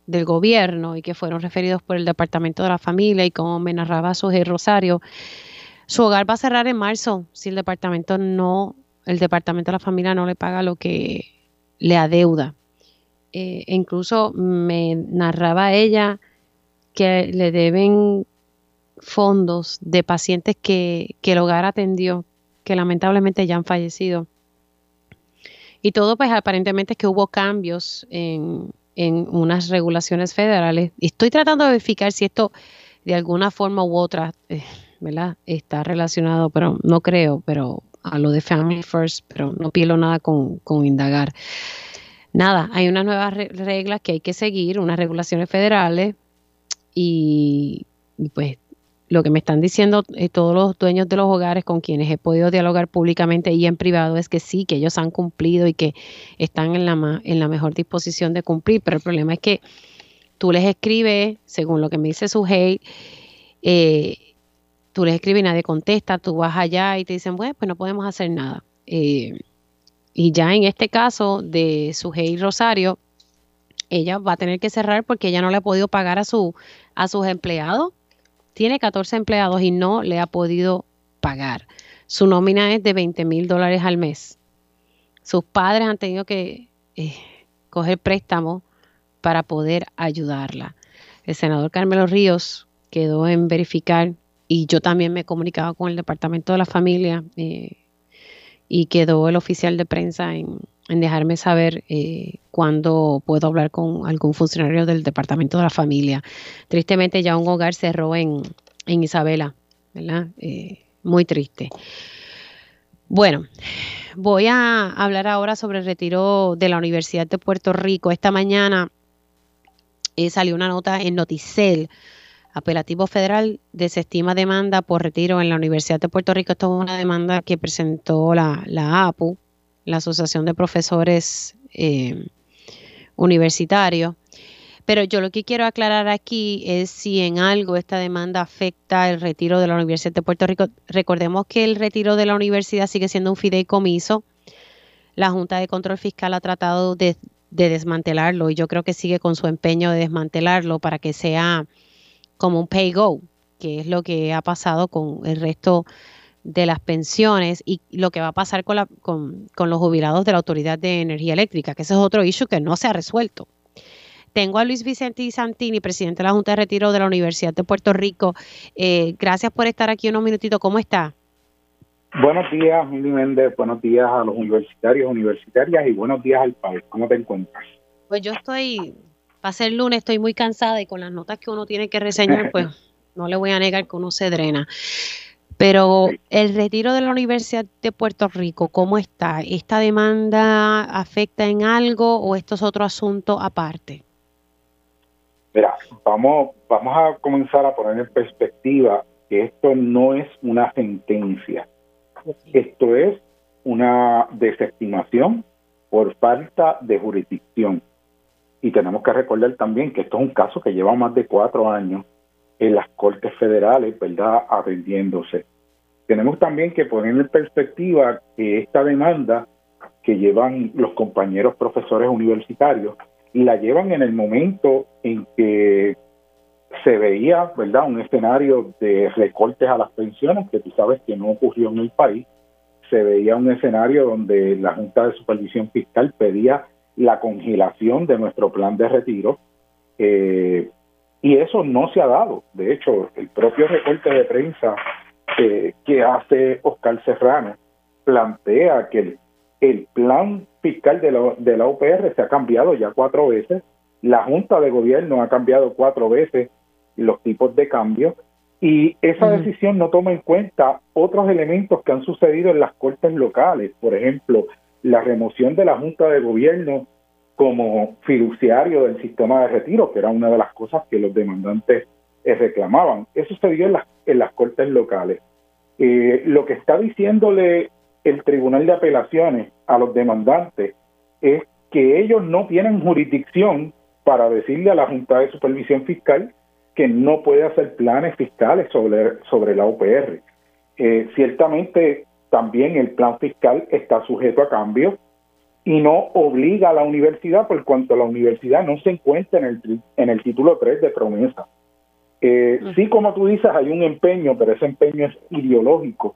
del gobierno, y que fueron referidos por el Departamento de la Familia, y como me narraba Suje Rosario, su hogar va a cerrar en marzo si el departamento no, el Departamento de la Familia no le paga lo que le adeuda. Eh, incluso me narraba ella que le deben fondos de pacientes que, que el hogar atendió, que lamentablemente ya han fallecido y todo, pues aparentemente es que hubo cambios en, unas regulaciones federales. Estoy tratando de verificar si esto de alguna forma u otra, eh, ¿verdad? Está relacionado, pero no creo, pero a lo de Family First, pero no pierdo nada con, con indagar. Nada, hay unas nuevas reglas que hay que seguir, unas regulaciones federales y pues lo que me están diciendo eh, todos los dueños de los hogares con quienes he podido dialogar públicamente y en privado es que sí, que ellos han cumplido y que están en la, en la mejor disposición de cumplir, pero el problema es que tú les escribes, según lo que me dice su eh, tú les escribes y nadie contesta, tú vas allá y te dicen, bueno, pues no podemos hacer nada. Eh, y ya en este caso de su Rosario, ella va a tener que cerrar porque ella no le ha podido pagar a, su, a sus empleados tiene 14 empleados y no le ha podido pagar. Su nómina es de 20 mil dólares al mes. Sus padres han tenido que eh, coger préstamo para poder ayudarla. El senador Carmelo Ríos quedó en verificar y yo también me he comunicado con el Departamento de la Familia eh, y quedó el oficial de prensa en, en dejarme saber eh, cuándo puedo hablar con algún funcionario del Departamento de la Familia. Tristemente ya un hogar cerró en, en Isabela, ¿verdad? Eh, muy triste. Bueno, voy a hablar ahora sobre el retiro de la Universidad de Puerto Rico. Esta mañana eh, salió una nota en Noticel. Apelativo Federal desestima demanda por retiro en la Universidad de Puerto Rico. Esto es una demanda que presentó la, la APU, la Asociación de Profesores eh, Universitarios. Pero yo lo que quiero aclarar aquí es si en algo esta demanda afecta el retiro de la Universidad de Puerto Rico. Recordemos que el retiro de la universidad sigue siendo un fideicomiso. La Junta de Control Fiscal ha tratado de, de desmantelarlo y yo creo que sigue con su empeño de desmantelarlo para que sea como un pay go, que es lo que ha pasado con el resto de las pensiones y lo que va a pasar con, la, con, los jubilados de la Autoridad de Energía Eléctrica, que ese es otro issue que no se ha resuelto. Tengo a Luis Vicente Santini, presidente de la Junta de Retiro de la Universidad de Puerto Rico. Eh, gracias por estar aquí unos minutitos. ¿Cómo está? Buenos días, Mili Méndez. Buenos días a los universitarios, universitarias y buenos días al país. ¿Cómo te encuentras? Pues yo estoy, para ser lunes, estoy muy cansada y con las notas que uno tiene que reseñar, pues no le voy a negar que uno se drena. Pero el retiro de la Universidad de Puerto Rico, ¿cómo está? ¿Esta demanda afecta en algo o esto es otro asunto aparte? Mira, vamos, vamos a comenzar a poner en perspectiva que esto no es una sentencia. Esto es una desestimación por falta de jurisdicción. Y tenemos que recordar también que esto es un caso que lleva más de cuatro años en las Cortes Federales, ¿verdad?, atendiéndose. Tenemos también que poner en perspectiva que esta demanda que llevan los compañeros profesores universitarios la llevan en el momento en que se veía, ¿verdad?, un escenario de recortes a las pensiones, que tú sabes que no ocurrió en el país. Se veía un escenario donde la Junta de Supervisión Fiscal pedía la congelación de nuestro plan de retiro. Eh, y eso no se ha dado. De hecho, el propio recorte de prensa eh, que hace Oscar Serrano plantea que el, el plan fiscal de la, de la UPR se ha cambiado ya cuatro veces, la Junta de Gobierno ha cambiado cuatro veces los tipos de cambio. Y esa decisión no toma en cuenta otros elementos que han sucedido en las cortes locales, por ejemplo, la remoción de la Junta de Gobierno como fiduciario del sistema de retiro, que era una de las cosas que los demandantes eh, reclamaban. Eso se dio en las, en las cortes locales. Eh, lo que está diciéndole el Tribunal de Apelaciones a los demandantes es que ellos no tienen jurisdicción para decirle a la Junta de Supervisión Fiscal que no puede hacer planes fiscales sobre, sobre la UPR. Eh, ciertamente también el plan fiscal está sujeto a cambio y no obliga a la universidad por cuanto la universidad no se encuentra en el, en el título 3 de promesa. Eh, sí, como tú dices, hay un empeño, pero ese empeño es ideológico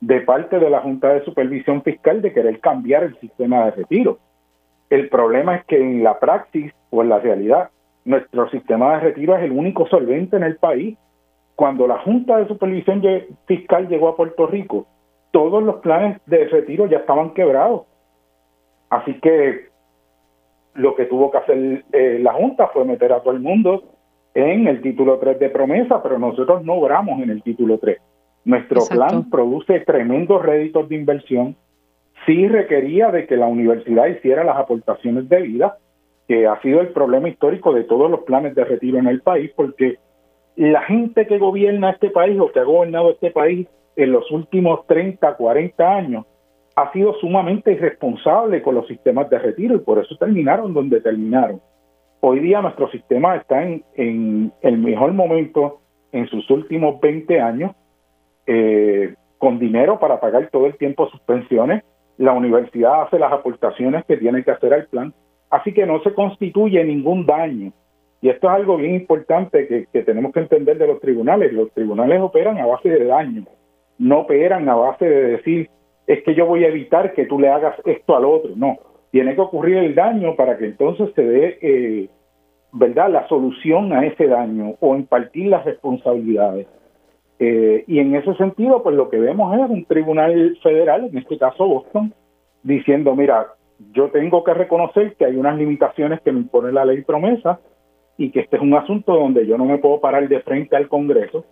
de parte de la Junta de Supervisión Fiscal de querer cambiar el sistema de retiro. El problema es que en la praxis o en la realidad, nuestro sistema de retiro es el único solvente en el país. Cuando la Junta de Supervisión Fiscal llegó a Puerto Rico, todos los planes de retiro ya estaban quebrados. Así que lo que tuvo que hacer eh, la Junta fue meter a todo el mundo en el título 3 de promesa, pero nosotros no obramos en el título 3. Nuestro plan produce tremendos réditos de inversión. Sí requería de que la universidad hiciera las aportaciones debidas, que ha sido el problema histórico de todos los planes de retiro en el país, porque la gente que gobierna este país o que ha gobernado este país en los últimos 30, 40 años ha sido sumamente irresponsable con los sistemas de retiro y por eso terminaron donde terminaron. Hoy día nuestro sistema está en, el mejor momento en sus últimos 20 años eh, con dinero para pagar todo el tiempo sus pensiones. La universidad hace las aportaciones que tiene que hacer al plan, así que no se constituye ningún daño. Y esto es algo bien importante que, que tenemos que entender de los tribunales. Los tribunales operan a base de daño, no operan a base de decir, es que yo voy a evitar que tú le hagas esto al otro. No, tiene que ocurrir el daño para que entonces se dé, eh, ¿verdad?, la solución a ese daño o impartir las responsabilidades. Eh, y en ese sentido, pues lo que vemos es un tribunal federal, en este caso Boston, diciendo, mira, yo tengo que reconocer que hay unas limitaciones que me impone la ley promesa y que este es un asunto donde yo no me puedo parar de frente al Congreso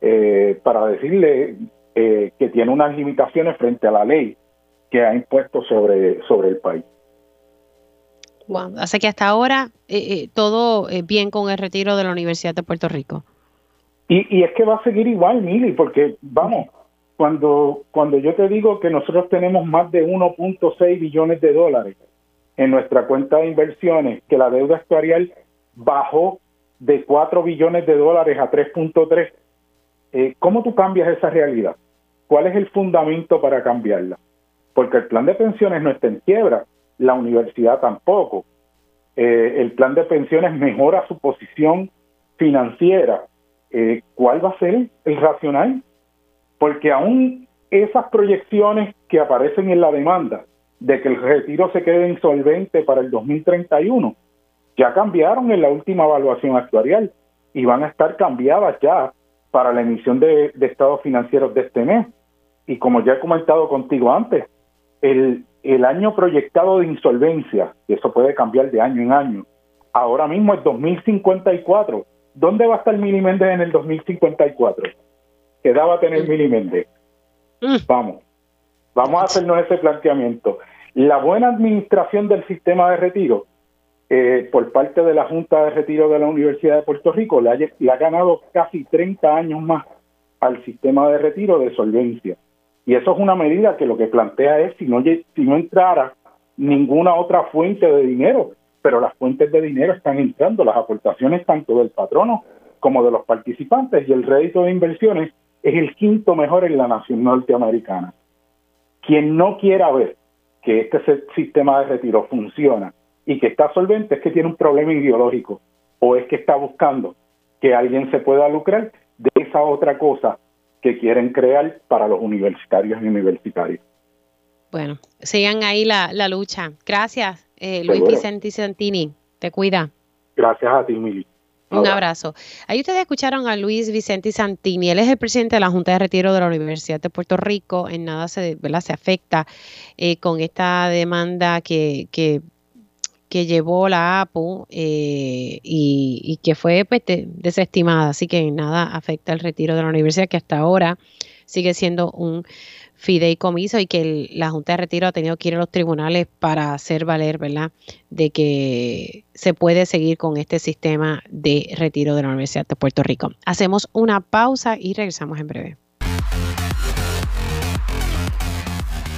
eh, para decirle eh, que tiene unas limitaciones frente a la ley que ha impuesto sobre, sobre el país. Wow. Así que hasta ahora todo bien con el retiro de la Universidad de Puerto Rico. Y, es que va a seguir igual, Mili, porque vamos, cuando, cuando yo te digo que nosotros tenemos más de 1.6 billones de dólares en nuestra cuenta de inversiones, que la deuda actuarial bajó de 4 billones de dólares a 3.3, eh, ¿cómo tú cambias esa realidad? ¿Cuál es el fundamento para cambiarla? Porque el plan de pensiones no está en quiebra, la universidad tampoco. Eh, el plan de pensiones mejora su posición financiera eh, ¿cuál va a ser el racional? Porque aún esas proyecciones que aparecen en la demanda de que el retiro se quede insolvente para el 2031 ya cambiaron en la última evaluación actuarial y van a estar cambiadas ya para la emisión de, estados financieros de este mes. Y como ya he comentado contigo antes, el, el año proyectado de insolvencia, y eso puede cambiar de año en año, ahora mismo es 2054 ¿Dónde va a estar Mini Méndez en el 2054? ¿Qué edad va a tener Mili Méndez? Mm. Vamos, vamos a hacernos ese planteamiento. La buena administración del sistema de retiro eh, por parte de la Junta de Retiro de la Universidad de Puerto Rico le ha, ganado casi 30 años más al sistema de retiro de solvencia. Y eso es una medida que lo que plantea es si no, si no entrara ninguna otra fuente de dinero, pero las fuentes de dinero están entrando, las aportaciones tanto del patrono como de los participantes y el rédito de inversiones es el quinto mejor en la nación norteamericana. Quien no quiera ver que este sistema de retiro funciona y que está solvente es que tiene un problema ideológico o es que está buscando que alguien se pueda lucrar de esa otra cosa que quieren crear para los vicentarios y universitarios. Bueno, sigan ahí la, lucha. Gracias, eh, Luis Vicente Santini. Te cuida. Gracias a ti, Mili. Un abrazo. Ahí ustedes escucharon a Luis Vicente Santini. Él es el presidente de la Junta de Retiro de la Universidad de Puerto Rico. En nada se, se afecta eh, con esta demanda que, que que llevó la APU eh, y, que fue pues, desestimada, así que nada afecta el retiro de la universidad, que hasta ahora sigue siendo un fideicomiso y que la Junta de Retiro ha tenido que ir a los tribunales para hacer valer, ¿verdad?, de que se puede seguir con este sistema de retiro de la Universidad de Puerto Rico. Hacemos una pausa y regresamos en breve.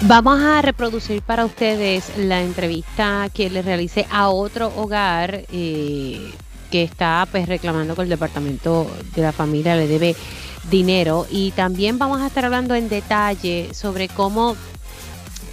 Vamos a reproducir para ustedes la entrevista que le realicé a otro hogar eh, que está pues reclamando que el departamento de la familia le debe dinero. Y también vamos a estar hablando en detalle sobre cómo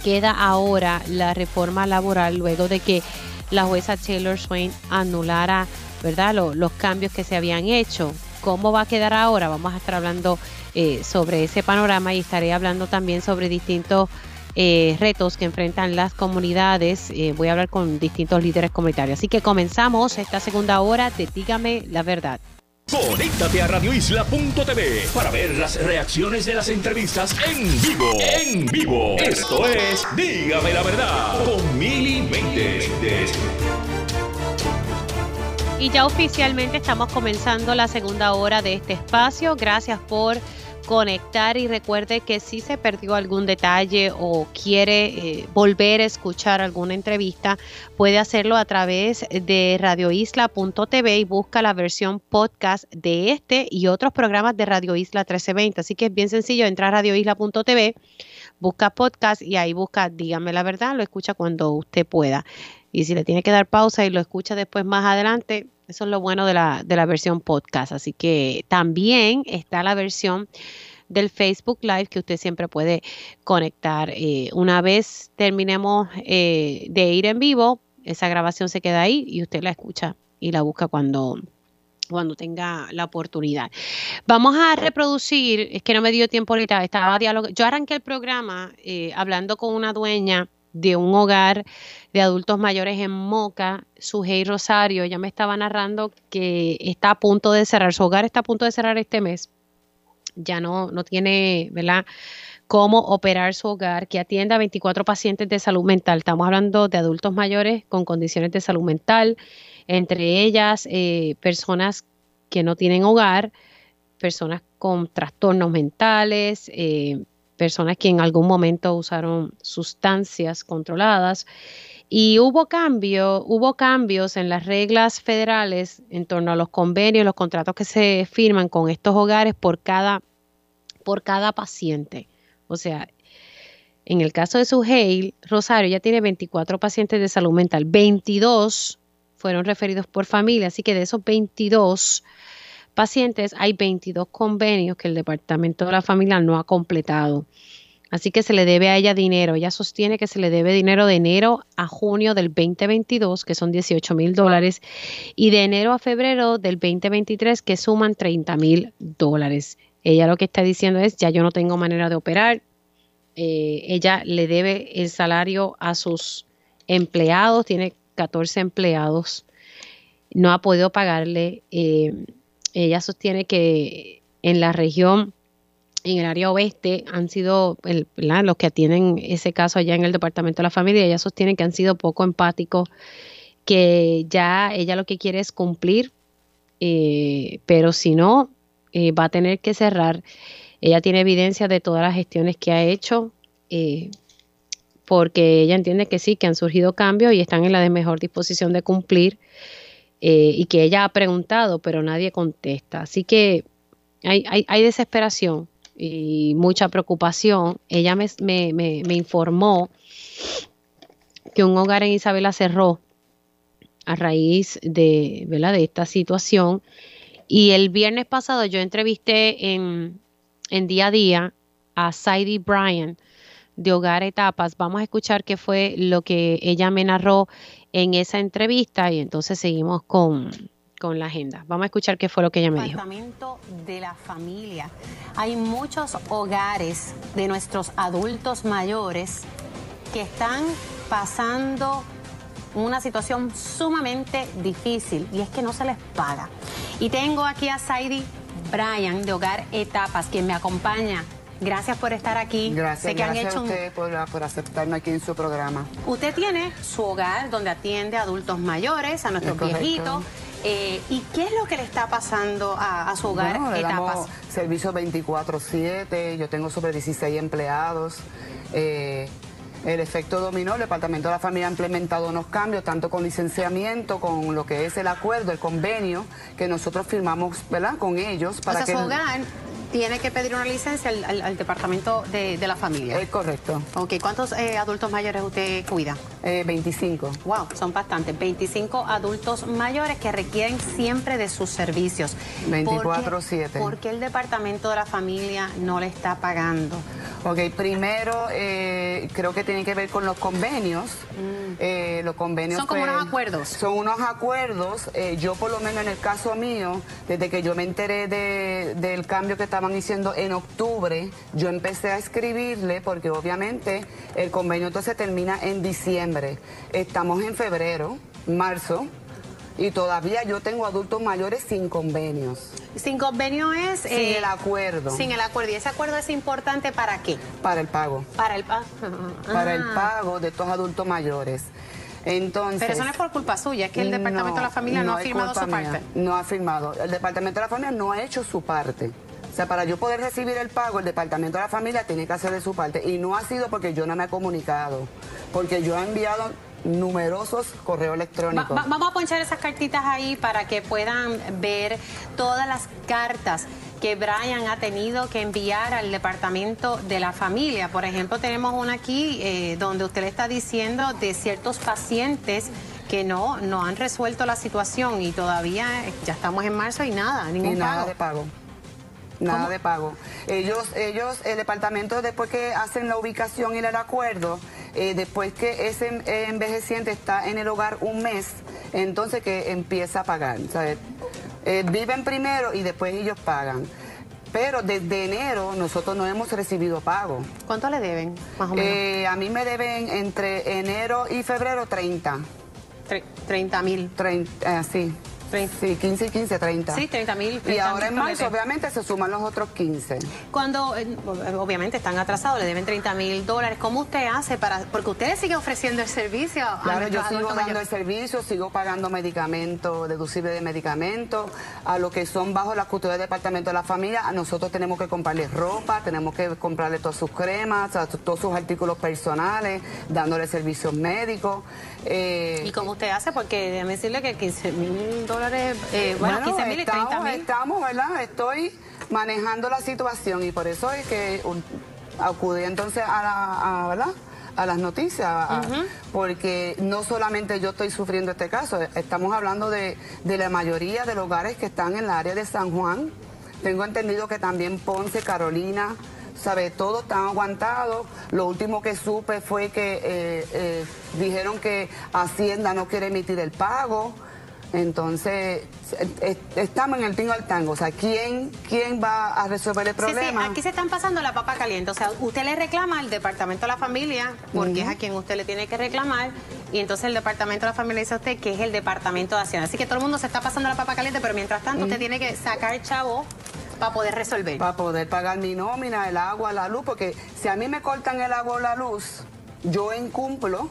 queda ahora la reforma laboral luego de que la jueza Taylor Swain anulara verdad los cambios que se habían hecho. Cómo va a quedar ahora vamos a estar hablando eh, sobre ese panorama y estaré hablando también sobre distintos eh, retos que enfrentan las comunidades. Eh, voy a hablar con distintos líderes comunitarios. Así que comenzamos esta segunda hora de Dígame la verdad. Conéctate a radioisla.tv para ver las reacciones de las entrevistas en vivo. En vivo. Esto es Dígame la verdad con Mili Y ya oficialmente estamos comenzando la segunda hora de este espacio. Gracias por conectar y recuerde que si se perdió algún detalle o quiere eh, volver a escuchar alguna entrevista, puede hacerlo a través de radioisla.tv y busca la versión podcast de este y otros programas de Radio Isla 1320. Así que es bien sencillo, entra a radioisla.tv, busca podcast y ahí busca Dígame la verdad, lo escucha cuando usted pueda. Y si le tiene que dar pausa y lo escucha después más adelante, eso es lo bueno de la, de la versión podcast. Así que también está la versión del Facebook Live que usted siempre puede conectar. Eh, una vez terminemos eh, de ir en vivo, esa grabación se queda ahí y usted la escucha y la busca cuando, cuando tenga la oportunidad. Vamos a reproducir, es que no me dio tiempo ahorita, estaba diálogo. Yo arranqué el programa eh, hablando con una dueña de un hogar de adultos mayores en Moca, Sujei Rosario, ella me estaba narrando que está a punto de cerrar, su hogar está a punto de cerrar este mes, ya no, no tiene, ¿verdad? cómo operar su hogar, que atienda a 24 pacientes de salud mental. Estamos hablando de adultos mayores con condiciones de salud mental, entre ellas eh, personas que no tienen hogar, personas con trastornos mentales, eh, personas que en algún momento usaron sustancias controladas. Y hubo cambio, hubo cambios en las reglas federales en torno a los convenios, los contratos que se firman con estos hogares por cada, por cada paciente. O sea, en el caso de Suheil, Rosario ya tiene 24 pacientes de salud mental, 22 fueron referidos por familia, así que de esos 22 pacientes, hay 22 convenios que el Departamento de la Familia no ha completado. Así que se le debe a ella dinero. Ella sostiene que se le debe dinero de enero a junio del 2022, que son 18 mil dólares, y de enero a febrero del 2023, que suman 30 mil dólares. Ella lo que está diciendo es, ya yo no tengo manera de operar. Eh, ella le debe el salario a sus empleados, tiene 14 empleados, no ha podido pagarle. Eh, ella sostiene que en la región, en el área oeste, han sido los que atienden ese caso allá en el Departamento de la Familia, ella sostiene que han sido poco empáticos, que ya ella lo que quiere es cumplir, eh, pero si no, eh, va a tener que cerrar. ella tiene evidencia de todas las gestiones que ha hecho, eh, porque ella entiende que sí, que han surgido cambios y están en la de mejor disposición de cumplir, eh, y que ella ha preguntado, pero nadie contesta. Así que hay, hay, desesperación y mucha preocupación. Ella me, me, me informó que un hogar en Isabela cerró a raíz de, ¿verdad? de esta situación. Y el viernes pasado yo entrevisté en, en día a día a Sadie Bryan de Hogar Etapas. Vamos a escuchar qué fue lo que ella me narró en esa entrevista y entonces seguimos con, con la agenda. Vamos a escuchar qué fue lo que ella me dijo. De la familia. Hay muchos hogares de nuestros adultos mayores que están pasando una situación sumamente difícil y es que no se les paga. Y tengo aquí a Saidi Bryan de Hogar Etapas, quien me acompaña. Gracias por estar aquí. Gracias, gracias a usted por, aceptarme aquí en su programa. Usted tiene su hogar donde atiende a adultos mayores, a nuestros viejitos. Eh, ¿Y qué es lo que le está pasando a, su hogar Etapas? servicio 24-7, yo tengo sobre 16 empleados. Eh, el efecto dominó, el Departamento de la Familia ha implementado unos cambios, tanto con licenciamiento, con lo que es el acuerdo, el convenio que nosotros firmamos ¿verdad? con ellos. Para que tiene que pedir una licencia al, departamento de, la familia. Es correcto. Ok, ¿cuántos eh, adultos mayores usted cuida? 25. Eh, wow, son bastantes. 25 adultos mayores que requieren siempre de sus servicios. 24-7. ¿Por, qué el departamento de la familia no le está pagando? Ok, primero eh, creo que tiene que ver con los convenios. Mm. los convenios son como unos acuerdos. Son unos acuerdos. yo por lo menos en el caso mío, desde que yo me enteré del cambio que está estaban diciendo en octubre, yo empecé a escribirle porque obviamente el convenio entonces termina en diciembre. Estamos en febrero, marzo, y todavía yo tengo adultos mayores sin convenios. Sin convenio es... Sin eh, el acuerdo. Sin el acuerdo. ¿Y ese acuerdo es importante para qué? Para el pago. Para el pago. Para el ah. pago de estos adultos mayores. Entonces, Pero eso no es por culpa suya, es que el Departamento de la Familia no, ha firmado su parte. No ha firmado. El Departamento de la Familia no ha hecho su parte. O sea, para yo poder recibir el pago, el Departamento de la Familia tiene que hacer de su parte. Y no ha sido porque yo no me he comunicado, porque yo he enviado numerosos correos electrónicos. vamos a ponchar esas cartitas ahí para que puedan ver todas las cartas que Brian ha tenido que enviar al departamento de la familia. Por ejemplo, tenemos una aquí eh, donde usted le está diciendo de ciertos pacientes que no, no han resuelto la situación y todavía ya estamos en marzo y nada, ningún y nada de pago. Nada de pago. Ellos, ellos, el departamento después que hacen la ubicación y el acuerdo, eh, después que ese envejeciente está en el hogar un mes, entonces que empieza a pagar. Eh, viven primero y después ellos pagan. Pero desde enero nosotros no hemos recibido pago. ¿Cuánto le deben, más o menos? Eh, a mí me deben entre enero y febrero 30. 30 mil. sí. Sí, 15 y 15, 30. Sí, 30 mil. Y ahora en marzo, obviamente, se suman los otros 15. Cuando, eh, obviamente, están atrasados, le deben 30 mil dólares, ¿cómo usted hace para...? Porque usted sigue ofreciendo el servicio. Claro, yo sigo dando el servicio, sigo pagando medicamentos, deducible de medicamentos, a lo que son bajo la custodia del Departamento de la Familia, nosotros tenemos que comprarle ropa, tenemos que comprarle todas sus cremas, todos sus artículos personales, dándole servicios médicos. Eh, ¿Y cómo usted hace? Porque déjeme decirle que 15 mil dólares, eh, bueno, 15 mil y 30 mil. Estamos, ¿verdad? Estoy manejando la situación y por eso es que acudí entonces a, la, ¿verdad? a las noticias, porque no solamente yo estoy sufriendo este caso, estamos hablando de, de la mayoría de los hogares que están en el área de San Juan. Tengo entendido que también Ponce, Carolina, ¿sabe? Todos están aguantados. Lo último que supe fue que eh, eh, dijeron que Hacienda no quiere emitir el pago. Entonces, estamos en el tingo al tango. O sea, ¿quién, quién va a resolver el problema? Sí, aquí se están pasando la papa caliente. O sea, usted le reclama al Departamento de la Familia, porque es a quien usted le tiene que reclamar, y entonces el Departamento de la Familia dice a usted que es el Departamento de Hacienda. Así que todo el mundo se está pasando la papa caliente, pero mientras tanto usted tiene que sacar chavo para poder resolver. Para poder pagar mi nómina, el agua, la luz, porque si a mí me cortan el agua o la luz, yo incumplo,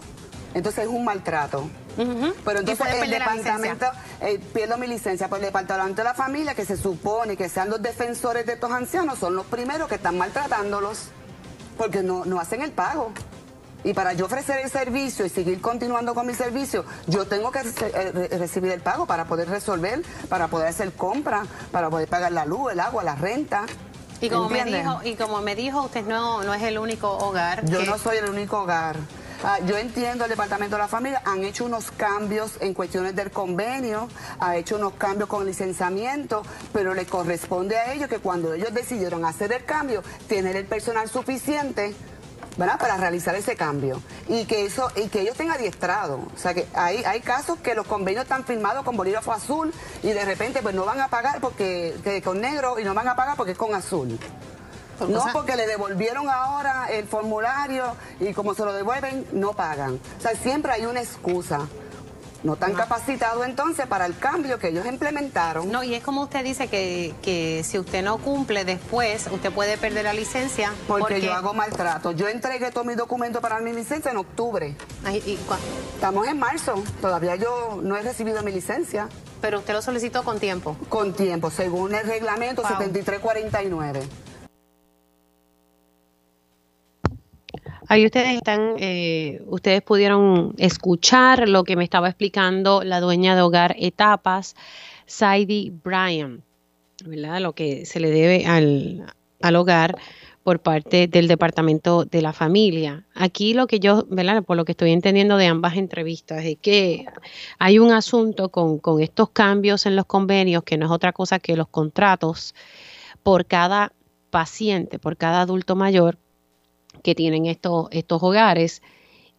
entonces es un maltrato. Pero entonces el departamento, eh, pierdo mi licencia, pues el departamento de la familia, que se supone que sean los defensores de estos ancianos, son los primeros que están maltratándolos, porque no, no hacen el pago. Y para yo ofrecer el servicio y seguir continuando con mi servicio, yo tengo que eh, recibir el pago para poder resolver, para poder hacer compra, para poder pagar la luz, el agua, la renta. Y como, me dijo, y como me dijo, usted no, no es el único hogar. Yo no soy el único hogar. Ah, yo entiendo el Departamento de la Familia, han hecho unos cambios en cuestiones del convenio, ha hecho unos cambios con licenciamiento, pero le corresponde a ellos que cuando ellos decidieron hacer el cambio, tener el personal suficiente para realizar ese cambio y que eso y que ellos estén adiestrados. O sea que hay, hay casos que los convenios están firmados con bolígrafo azul y de repente pues no van a pagar porque con negro y no van a pagar porque es con azul. No porque le devolvieron ahora el formulario y como se lo devuelven, no pagan. O sea, siempre hay una excusa no están capacitados entonces para el cambio que ellos implementaron. No, y es como usted dice que, que si usted no cumple después, usted puede perder la licencia. Porque, yo hago maltrato. Yo entregué todos mis documentos para mi licencia en octubre. ¿y Estamos en marzo, todavía yo no he recibido mi licencia. Pero usted lo solicitó con tiempo. Con tiempo, según el reglamento 7349. Ahí ustedes están, eh, ustedes pudieron escuchar lo que me estaba explicando la dueña de hogar Etapas, Saidi Bryan, ¿verdad? Lo que se le debe al, al hogar por parte del departamento de la familia. Aquí lo que yo, ¿verdad? Por lo que estoy entendiendo de ambas entrevistas, es que hay un asunto con, con estos cambios en los convenios, que no es otra cosa que los contratos por cada paciente, por cada adulto mayor que tienen estos, estos hogares.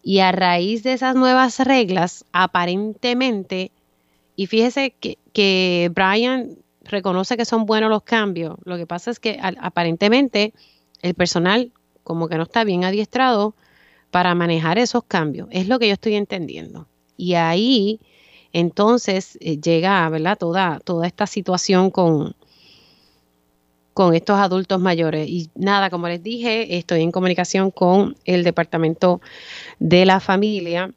Y a raíz de esas nuevas reglas, aparentemente, y fíjese que, que Brian reconoce que son buenos los cambios, lo que pasa es que aparentemente el personal como que no está bien adiestrado para manejar esos cambios, es lo que yo estoy entendiendo. Y ahí entonces eh, llega, ¿verdad? Toda, toda esta situación con, con estos adultos mayores. Y nada, como les dije, estoy en comunicación con el Departamento de la Familia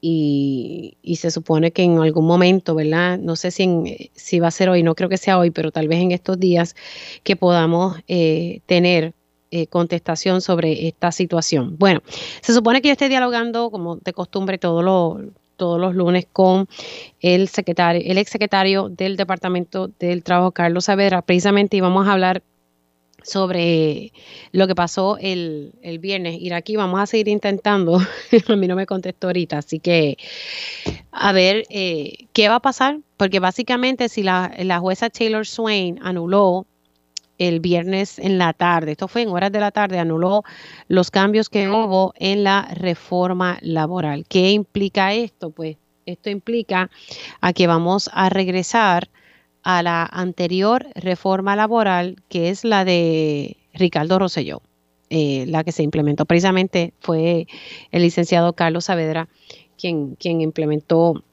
y, se supone que en algún momento, ¿verdad? No sé si, si va a ser hoy, no creo que sea hoy, pero tal vez en estos días que podamos eh, tener eh, contestación sobre esta situación. Bueno, se supone que yo estoy dialogando, como de costumbre, todo lo, todos los lunes con el secretario, el exsecretario del Departamento del Trabajo, Carlos Saavedra. Precisamente íbamos a hablar sobre lo que pasó el, viernes. Ir aquí, vamos a seguir intentando. a mí no me contestó ahorita, así que a ver eh, qué va a pasar, porque básicamente si la, la jueza Taylor Swain anuló el viernes en la tarde, esto fue en horas de la tarde, anuló los cambios que hubo en la reforma laboral. ¿Qué implica esto? Pues esto implica a que vamos a regresar a la anterior reforma laboral, que es la de Ricardo Rosselló. Eh, la que se implementó precisamente fue el licenciado Carlos Saavedra quien, quien implementó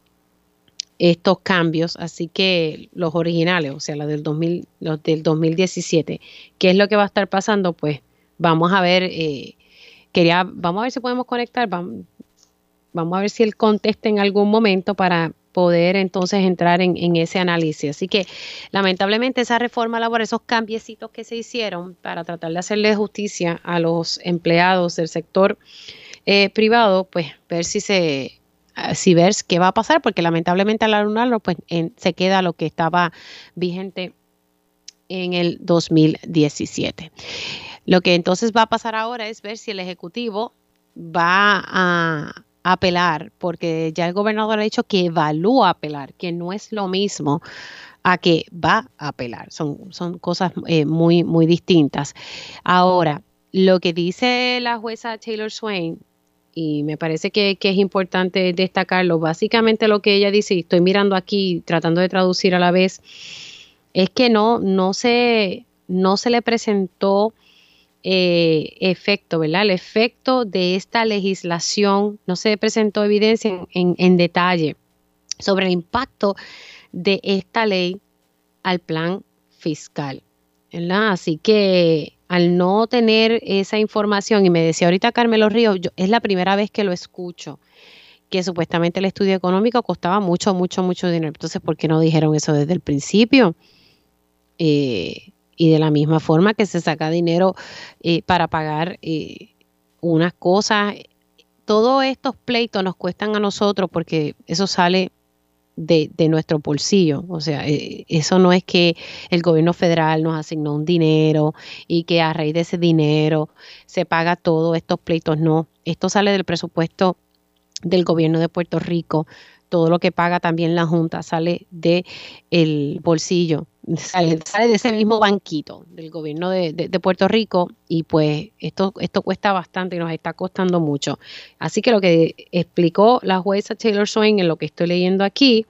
estos cambios, así que los originales, o sea, los del, 2000, los del 2017, ¿qué es lo que va a estar pasando? Pues vamos a ver, eh, quería, vamos a ver si podemos conectar, vamos, vamos, a ver si él contesta en algún momento para poder entonces entrar en, ese análisis. Así que lamentablemente esa reforma laboral, esos cambiecitos que se hicieron para tratar de hacerle justicia a los empleados del sector eh, privado, pues ver si se si ver qué va a pasar, porque lamentablemente al alumnarlo, pues se queda lo que estaba vigente en el 2017. Lo que entonces va a pasar ahora es ver si el Ejecutivo va a, apelar, porque ya el gobernador ha dicho que evalúa apelar, que no es lo mismo a que va a apelar. Son, son cosas eh, muy, muy distintas. Ahora, lo que dice la jueza Taylor Swain y me parece que, es importante destacarlo. Básicamente lo que ella dice, y estoy mirando aquí, tratando de traducir a la vez, es que no, no, se, no se le presentó eh, efecto, ¿verdad? El efecto de esta legislación no se presentó evidencia en, en detalle sobre el impacto de esta ley al plan fiscal, ¿verdad? Así que al no tener esa información, y me decía ahorita Carmelo Ríos, es la primera vez que lo escucho, que supuestamente el estudio económico costaba mucho, mucho, mucho dinero. Entonces, ¿por qué no dijeron eso desde el principio? Eh, y de la misma forma que se saca dinero eh, para pagar eh, unas cosas, todos estos pleitos nos cuestan a nosotros porque eso sale de, nuestro bolsillo. O sea, eso no es que el gobierno federal nos asignó un dinero y que a raíz de ese dinero se paga todos estos pleitos. No, esto sale del presupuesto del gobierno de Puerto Rico. Todo lo que paga también la Junta sale del el bolsillo, sale, de ese mismo banquito del gobierno de, Puerto Rico y pues esto, esto cuesta bastante y nos está costando mucho. Así que lo que explicó la jueza Taylor Swain en lo que estoy leyendo aquí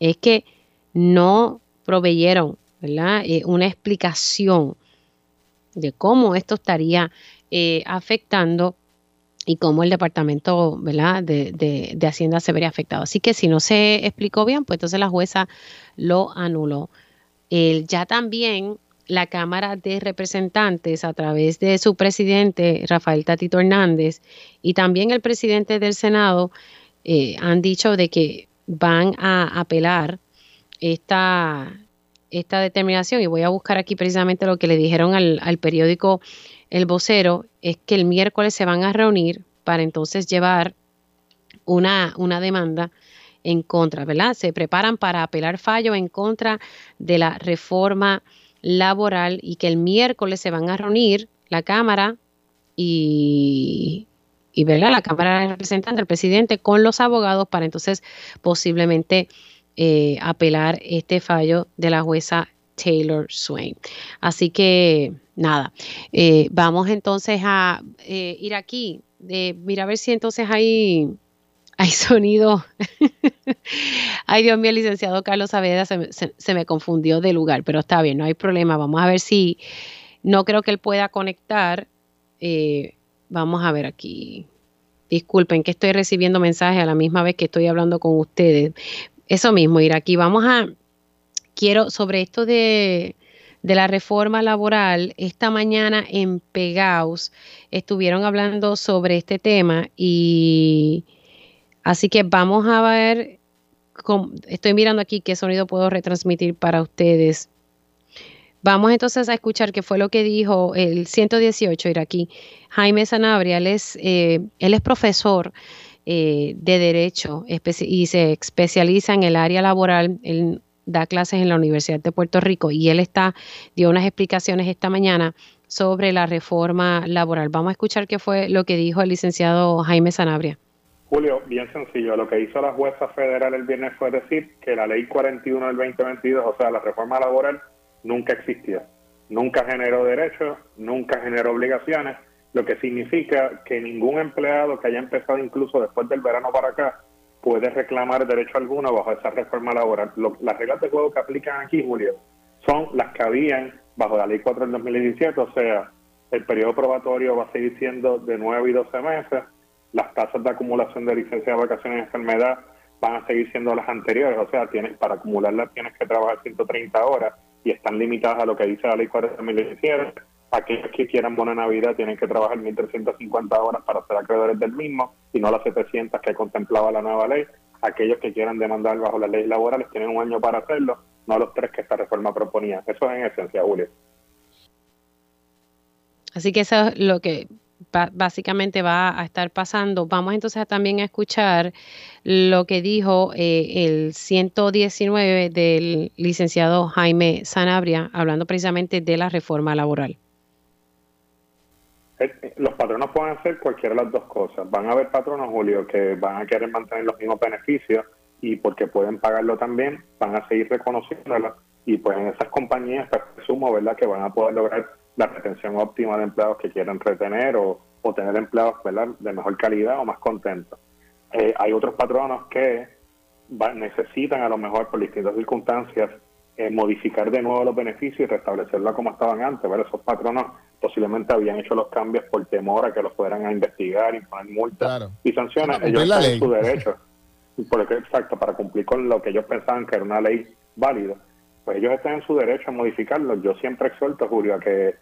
es que no proveyeron. Eh, una explicación de cómo esto estaría eh, afectando y cómo el departamento ¿verdad? De, de, Hacienda se vería afectado. Así que si no se explicó bien, pues entonces la jueza lo anuló. Ya también la Cámara de Representantes, a través de su presidente, Rafael Tatito Hernández, y también el presidente del Senado, eh, han dicho de que van a apelar esta, esta determinación. Y voy a buscar aquí precisamente lo que le dijeron al, al periódico el vocero es que el miércoles se van a reunir para entonces llevar una, una demanda en contra, ¿verdad? Se preparan para apelar fallo en contra de la reforma laboral y que el miércoles se van a reunir la Cámara y, ¿verdad? la Cámara de Representantes, el presidente, con los abogados para entonces posiblemente eh, apelar este fallo de la jueza Taylor Swain. Así que nada, eh, vamos entonces a eh, ir aquí. mira a ver si entonces hay, hay sonido. Ay, Dios mío, licenciado Carlos Saavedra se, me confundió de lugar, pero está bien, no hay problema. Vamos a ver si no creo que él pueda conectar. Eh, vamos a ver aquí. Disculpen que estoy recibiendo mensajes a la misma vez que estoy hablando con ustedes. Eso mismo, ir aquí. Vamos a, quiero, sobre esto de, de la reforma laboral, esta mañana en Pegaus estuvieron hablando sobre este tema y así que vamos a ver, estoy mirando aquí qué sonido puedo retransmitir para ustedes. Vamos entonces a escuchar qué fue lo que dijo el 118 aquí Jaime Sanabria, él es, eh, él es profesor eh, de Derecho y se especializa en el área laboral. en da clases en la Universidad de Puerto Rico y él está, dio unas explicaciones esta mañana sobre la reforma laboral. Vamos a escuchar qué fue lo que dijo el licenciado Jaime Sanabria. Julio, bien sencillo. Lo que hizo la jueza federal el viernes fue decir que la ley 41 del 2022, o sea, la reforma laboral, nunca existió. Nunca generó derechos, nunca generó obligaciones, lo que significa que ningún empleado que haya empezado incluso después del verano para acá puede reclamar derecho alguno bajo esa reforma laboral. las reglas de juego que aplican aquí, Julio, son las que habían bajo la ley 4 del 2017, o sea, el periodo probatorio va a seguir siendo de 9 y 12 meses, las tasas de acumulación de licencia de vacaciones y enfermedad van a seguir siendo las anteriores, o sea, tienes para acumularlas tienes que trabajar 130 horas y están limitadas a lo que dice la ley 4 del 2017 aquellos que quieran Buena Navidad tienen que trabajar 1.350 horas para ser acreedores del mismo y no las 700 que contemplaba la nueva ley. Aquellos que quieran demandar bajo las leyes laborales tienen un año para hacerlo, no los tres que esta reforma proponía. Eso es en esencia, Julio. Así que eso es lo que básicamente va a estar pasando. Vamos entonces también a escuchar lo que dijo eh, el 119 del licenciado Jaime Sanabria, hablando precisamente de la reforma laboral. Eh, los patronos pueden hacer cualquiera de las dos cosas. Van a haber patronos, Julio, que van a querer mantener los mismos beneficios y porque pueden pagarlo también, van a seguir reconociéndolo y pues en esas compañías pues, presumo, ¿verdad?, que van a poder lograr la retención óptima de empleados que quieran retener o, tener empleados, ¿verdad?, de mejor calidad o más contentos. Eh, hay otros patronos que necesitan a lo mejor por distintas circunstancias eh, modificar de nuevo los beneficios y restablecerlos como estaban antes. Esos patronos posiblemente habían hecho los cambios por temor a que los fueran a investigar, y poner multas y sanciones. ellos están en su derecho, porque, exacto, para cumplir con lo que ellos pensaban que era una ley válida. Pues ellos están en su derecho a modificarlo. Yo siempre exhorto, Julio, a que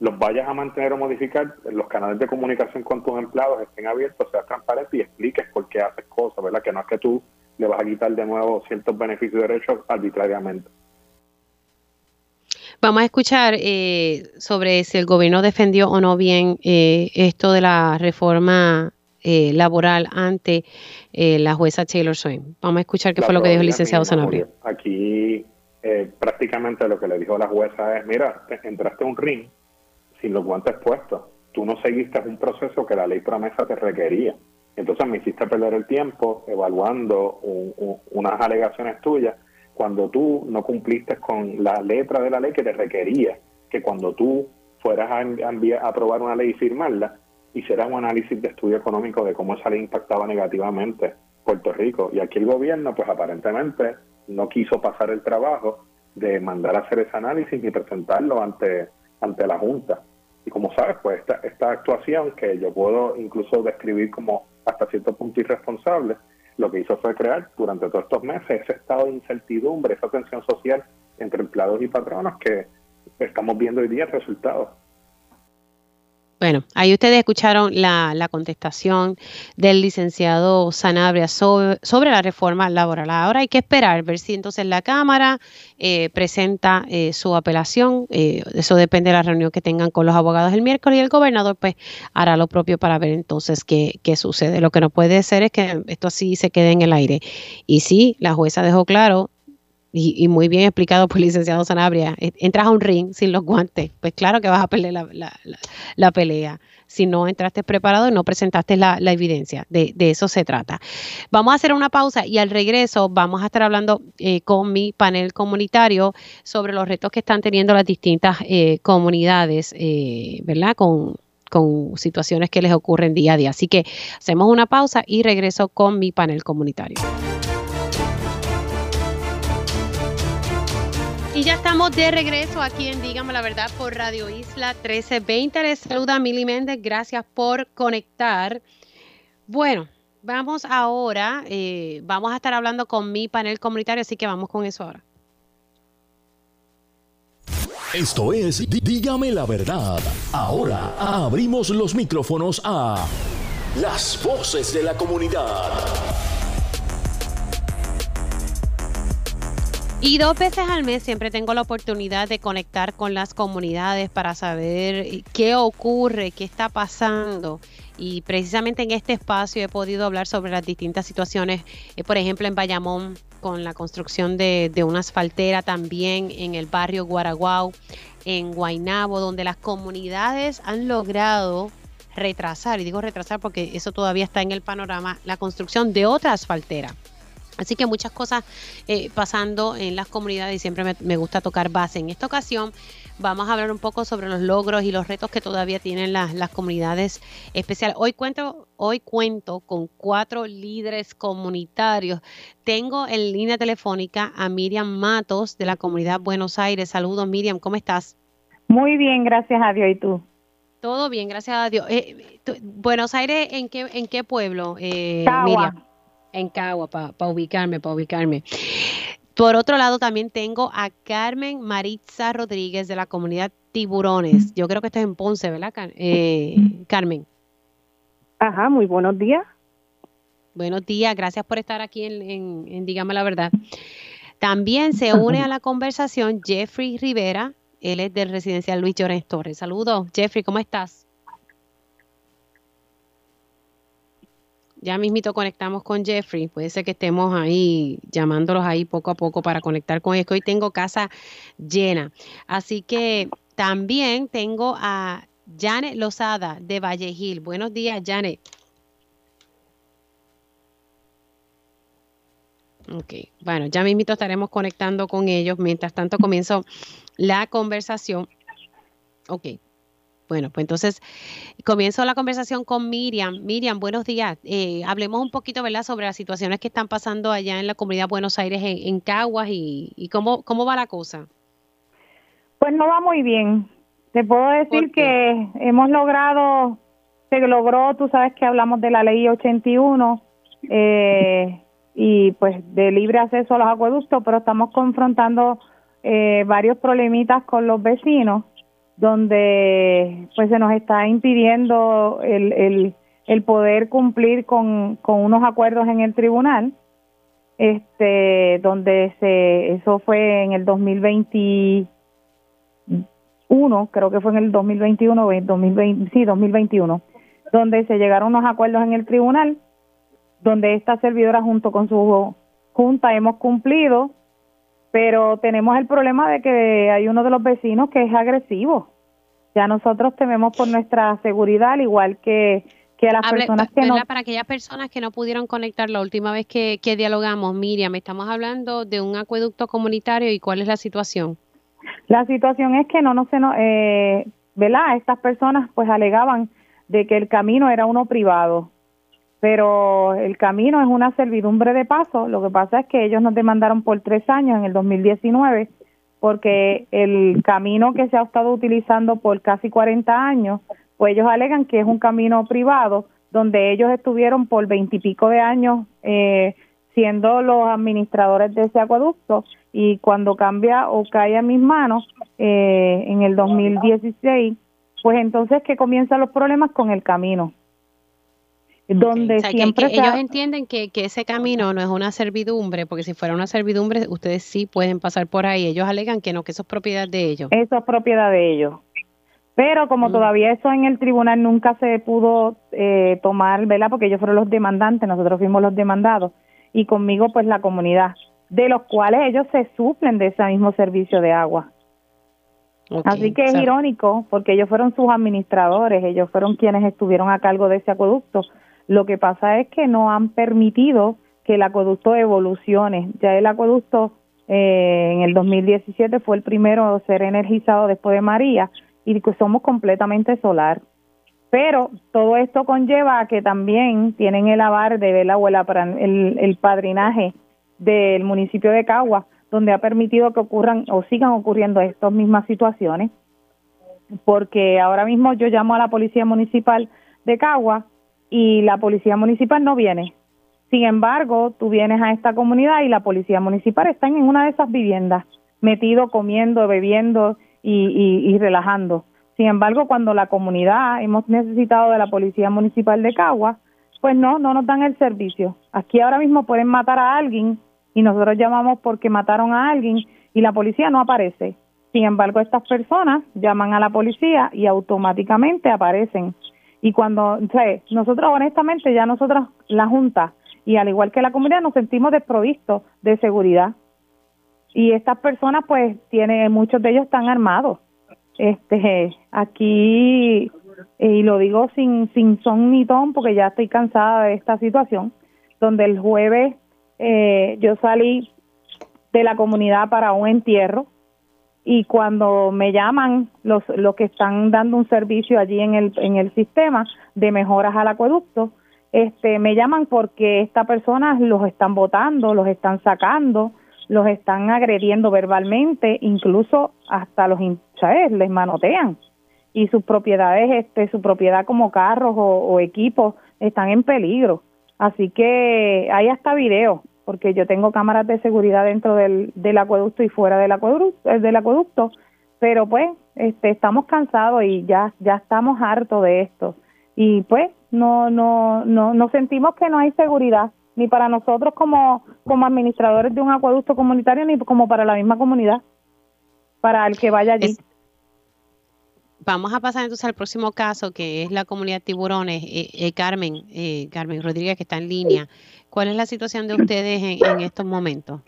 los vayas a mantener o modificar, los canales de comunicación con tus empleados estén abiertos, seas transparente y expliques por qué haces cosas, ¿verdad? Que no es que tú le vas a quitar de nuevo ciertos beneficios y derechos arbitrariamente. Vamos a escuchar eh, sobre si el gobierno defendió o no bien eh, esto de la reforma eh, laboral ante la jueza Taylor Swain. Vamos a escuchar qué fue lo que dijo el licenciado Sanabria. Aquí prácticamente lo que le dijo la jueza es, mira, entraste a un ring sin los guantes puestos. Tú no seguiste un proceso que la ley promesa te requería. Entonces me hiciste perder el tiempo evaluando unas alegaciones tuyas cuando tú no cumpliste con la letra de la ley que te requería que cuando tú fueras a, a aprobar una ley y firmarla, hicieras un análisis de estudio económico de cómo esa ley impactaba negativamente Puerto Rico. Y aquí el gobierno, pues aparentemente, no quiso pasar el trabajo de mandar a hacer ese análisis ni presentarlo ante, ante la Junta. Y como sabes, pues esta, esta actuación, que yo puedo incluso describir como hasta cierto punto irresponsable, lo que hizo fue crear durante todos estos meses ese estado de incertidumbre, esa tensión social entre empleados y patronos que estamos viendo hoy día resultados. Bueno, ahí ustedes escucharon la, la contestación del licenciado Sanabria sobre, sobre, la reforma laboral. Ahora hay que esperar, ver si entonces la Cámara eh, presenta eh, su apelación. Eh, eso depende de la reunión que tengan con los abogados el miércoles y el gobernador pues hará lo propio para ver entonces qué, qué sucede. Lo que no puede ser es que esto así se quede en el aire. Y sí, la jueza dejó claro y, muy bien explicado por el licenciado Sanabria, e, entras a un ring sin los guantes, pues claro que vas a perder la, pelea si no entraste preparado y no presentaste la, evidencia. De, eso se trata. Vamos a hacer una pausa y al regreso vamos a estar hablando eh, con mi panel comunitario sobre los retos que están teniendo las distintas eh, comunidades, eh, ¿verdad? Con, con situaciones que les ocurren día a día. Así que hacemos una pausa y regreso con mi panel comunitario. Y ya estamos de regreso aquí en Dígame la Verdad por Radio Isla 1320. Les saluda Mili Méndez. Gracias por conectar. Bueno, vamos ahora, eh, vamos a estar hablando con mi panel comunitario, así que vamos con eso ahora. Esto es Dígame la Verdad. Ahora abrimos los micrófonos a las voces de la comunidad. Y dos veces al mes siempre tengo la oportunidad de conectar con las comunidades para saber qué ocurre, qué está pasando. Y precisamente en este espacio he podido hablar sobre las distintas situaciones, eh, por ejemplo en Bayamón con la construcción de, una asfaltera, también en el barrio Guaraguao, en Guainabo, donde las comunidades han logrado retrasar, y digo retrasar porque eso todavía está en el panorama, la construcción de otra asfaltera Así que muchas cosas eh, pasando en las comunidades y siempre me, gusta tocar base. En esta ocasión vamos a hablar un poco sobre los logros y los retos que todavía tienen las, las comunidades especiales. Hoy cuento, hoy cuento con cuatro líderes comunitarios. Tengo en línea telefónica a Miriam Matos de la comunidad Buenos Aires. Saludos Miriam, ¿cómo estás? Muy bien, gracias a Dios. ¿Y tú? Todo bien, gracias a Dios. Eh, Buenos Aires, ¿en qué, en qué pueblo, eh, Miriam? En Cagua para ubicarme, para ubicarme. Por otro lado, también tengo a Carmen Maritza Rodríguez de la comunidad Tiburones. Yo creo que esto es en Ponce, ¿verdad, eh, Carmen? Ajá, muy buenos días. Buenos días, gracias por estar aquí en, en, Dígame la Verdad. También se une a la conversación Jeffrey Rivera, él es del residencial Luis Llorens Torres. Saludos, Jeffrey, ¿cómo estás? Ya mismito conectamos con Jeffrey. Puede ser que estemos ahí llamándolos ahí poco a poco para conectar con ellos. Hoy tengo casa llena. Así que también tengo a Janet Lozada de Valle Buenos días, Janet. Ok, bueno, ya mismito estaremos conectando con ellos. Mientras tanto, comienzo la conversación. Ok, bueno, pues entonces comienzo la conversación con Miriam. Miriam, buenos días. Eh, hablemos un poquito, ¿verdad?, sobre las situaciones que están pasando allá en la comunidad de Buenos Aires, en, Caguas, y, cómo, cómo va la cosa. Pues no va muy bien. Te puedo decir que hemos logrado, se logró, tú sabes que hablamos de la ley 81 eh, y pues de libre acceso a los acueductos, pero estamos confrontando eh, varios problemitas con los vecinos donde pues se nos está impidiendo el, el, el poder cumplir con, con unos acuerdos en el tribunal este donde se eso fue en el 2021 creo que fue en el 2021 o 2020 sí 2021 donde se llegaron unos acuerdos en el tribunal donde esta servidora junto con su junta hemos cumplido pero tenemos el problema de que hay uno de los vecinos que es agresivo ya nosotros tememos por nuestra seguridad al igual que que las personas que no... Para aquellas personas que no pudieron conectar la última vez que, que dialogamos, Miriam, estamos hablando de un acueducto comunitario y cuál es la situación. La situación es que no, no se no, eh, ¿verdad? Estas personas pues alegaban de que el camino era uno privado, pero el camino es una servidumbre de paso. Lo que pasa es que ellos nos demandaron por tres años en el 2019 porque el camino que se ha estado utilizando por casi 40 años pues ellos alegan que es un camino privado donde ellos estuvieron por veintipico de años eh, siendo los administradores de ese acueducto y cuando cambia o cae a mis manos eh, en el 2016, pues entonces que comienzan los problemas con el camino. Donde siempre ellos entienden que, que ese camino no es una servidumbre, porque si fuera una servidumbre, ustedes sí pueden pasar por ahí. Ellos alegan que no, que eso es propiedad de ellos. Eso es propiedad de ellos. Pero como mm. todavía eso en el tribunal nunca se pudo eh, tomar, ¿verdad? Porque ellos fueron los demandantes, nosotros fuimos los demandados y conmigo pues la comunidad, de los cuales ellos se suplen de ese mismo servicio de agua. Así que es irónico porque ellos fueron sus administradores, ellos fueron quienes estuvieron a cargo de ese acueducto. Lo que pasa es que no han permitido que el acueducto evolucione. Ya el acueducto eh, en el 2017 fue el primero a ser energizado después de María y somos completamente solar. Pero todo esto conlleva a que también tienen el avar de ver o el, el padrinaje del municipio de Cagua, donde ha permitido que ocurran o sigan ocurriendo estas mismas situaciones. Porque ahora mismo yo llamo a la policía municipal de Cagua y la policía municipal no viene. Sin embargo, tú vienes a esta comunidad y la policía municipal está en una de esas viviendas, metido, comiendo, bebiendo y, relajando. Sin embargo, cuando la comunidad hemos necesitado de la Policía Municipal de Cagua, pues no, no nos dan el servicio. Aquí ahora mismo pueden matar a alguien y nosotros llamamos porque mataron a alguien y la policía no aparece. Sin embargo, estas personas llaman a la policía y automáticamente aparecen. Y cuando, sea, nosotros honestamente ya nosotros, la Junta, y al igual que la comunidad, nos sentimos desprovistos de seguridad. Y estas personas pues tiene muchos de ellos están armados. Este aquí y lo digo sin sin son ni ton porque ya estoy cansada de esta situación donde el jueves eh, yo salí de la comunidad para un entierro y cuando me llaman los los que están dando un servicio allí en el en el sistema de mejoras al acueducto este me llaman porque estas personas los están votando los están sacando los están agrediendo verbalmente, incluso hasta los, ¿sabes? Les manotean y sus propiedades, este, su propiedad como carros o, equipos están en peligro. Así que hay hasta video, porque yo tengo cámaras de seguridad dentro del, del acueducto y fuera del acueducto, eh, del acueducto, pero pues este, estamos cansados y ya, ya estamos hartos de esto. Y pues no, no, no, no sentimos que no hay seguridad ni para nosotros como, como administradores de un acueducto comunitario, ni como para la misma comunidad, para el que vaya allí. vamos a pasar entonces al próximo caso, que es la comunidad Tiburones. Eh, eh, Carmen, eh, Carmen Rodríguez, que está en línea. ¿Cuál es la situación de ustedes en estos momentos?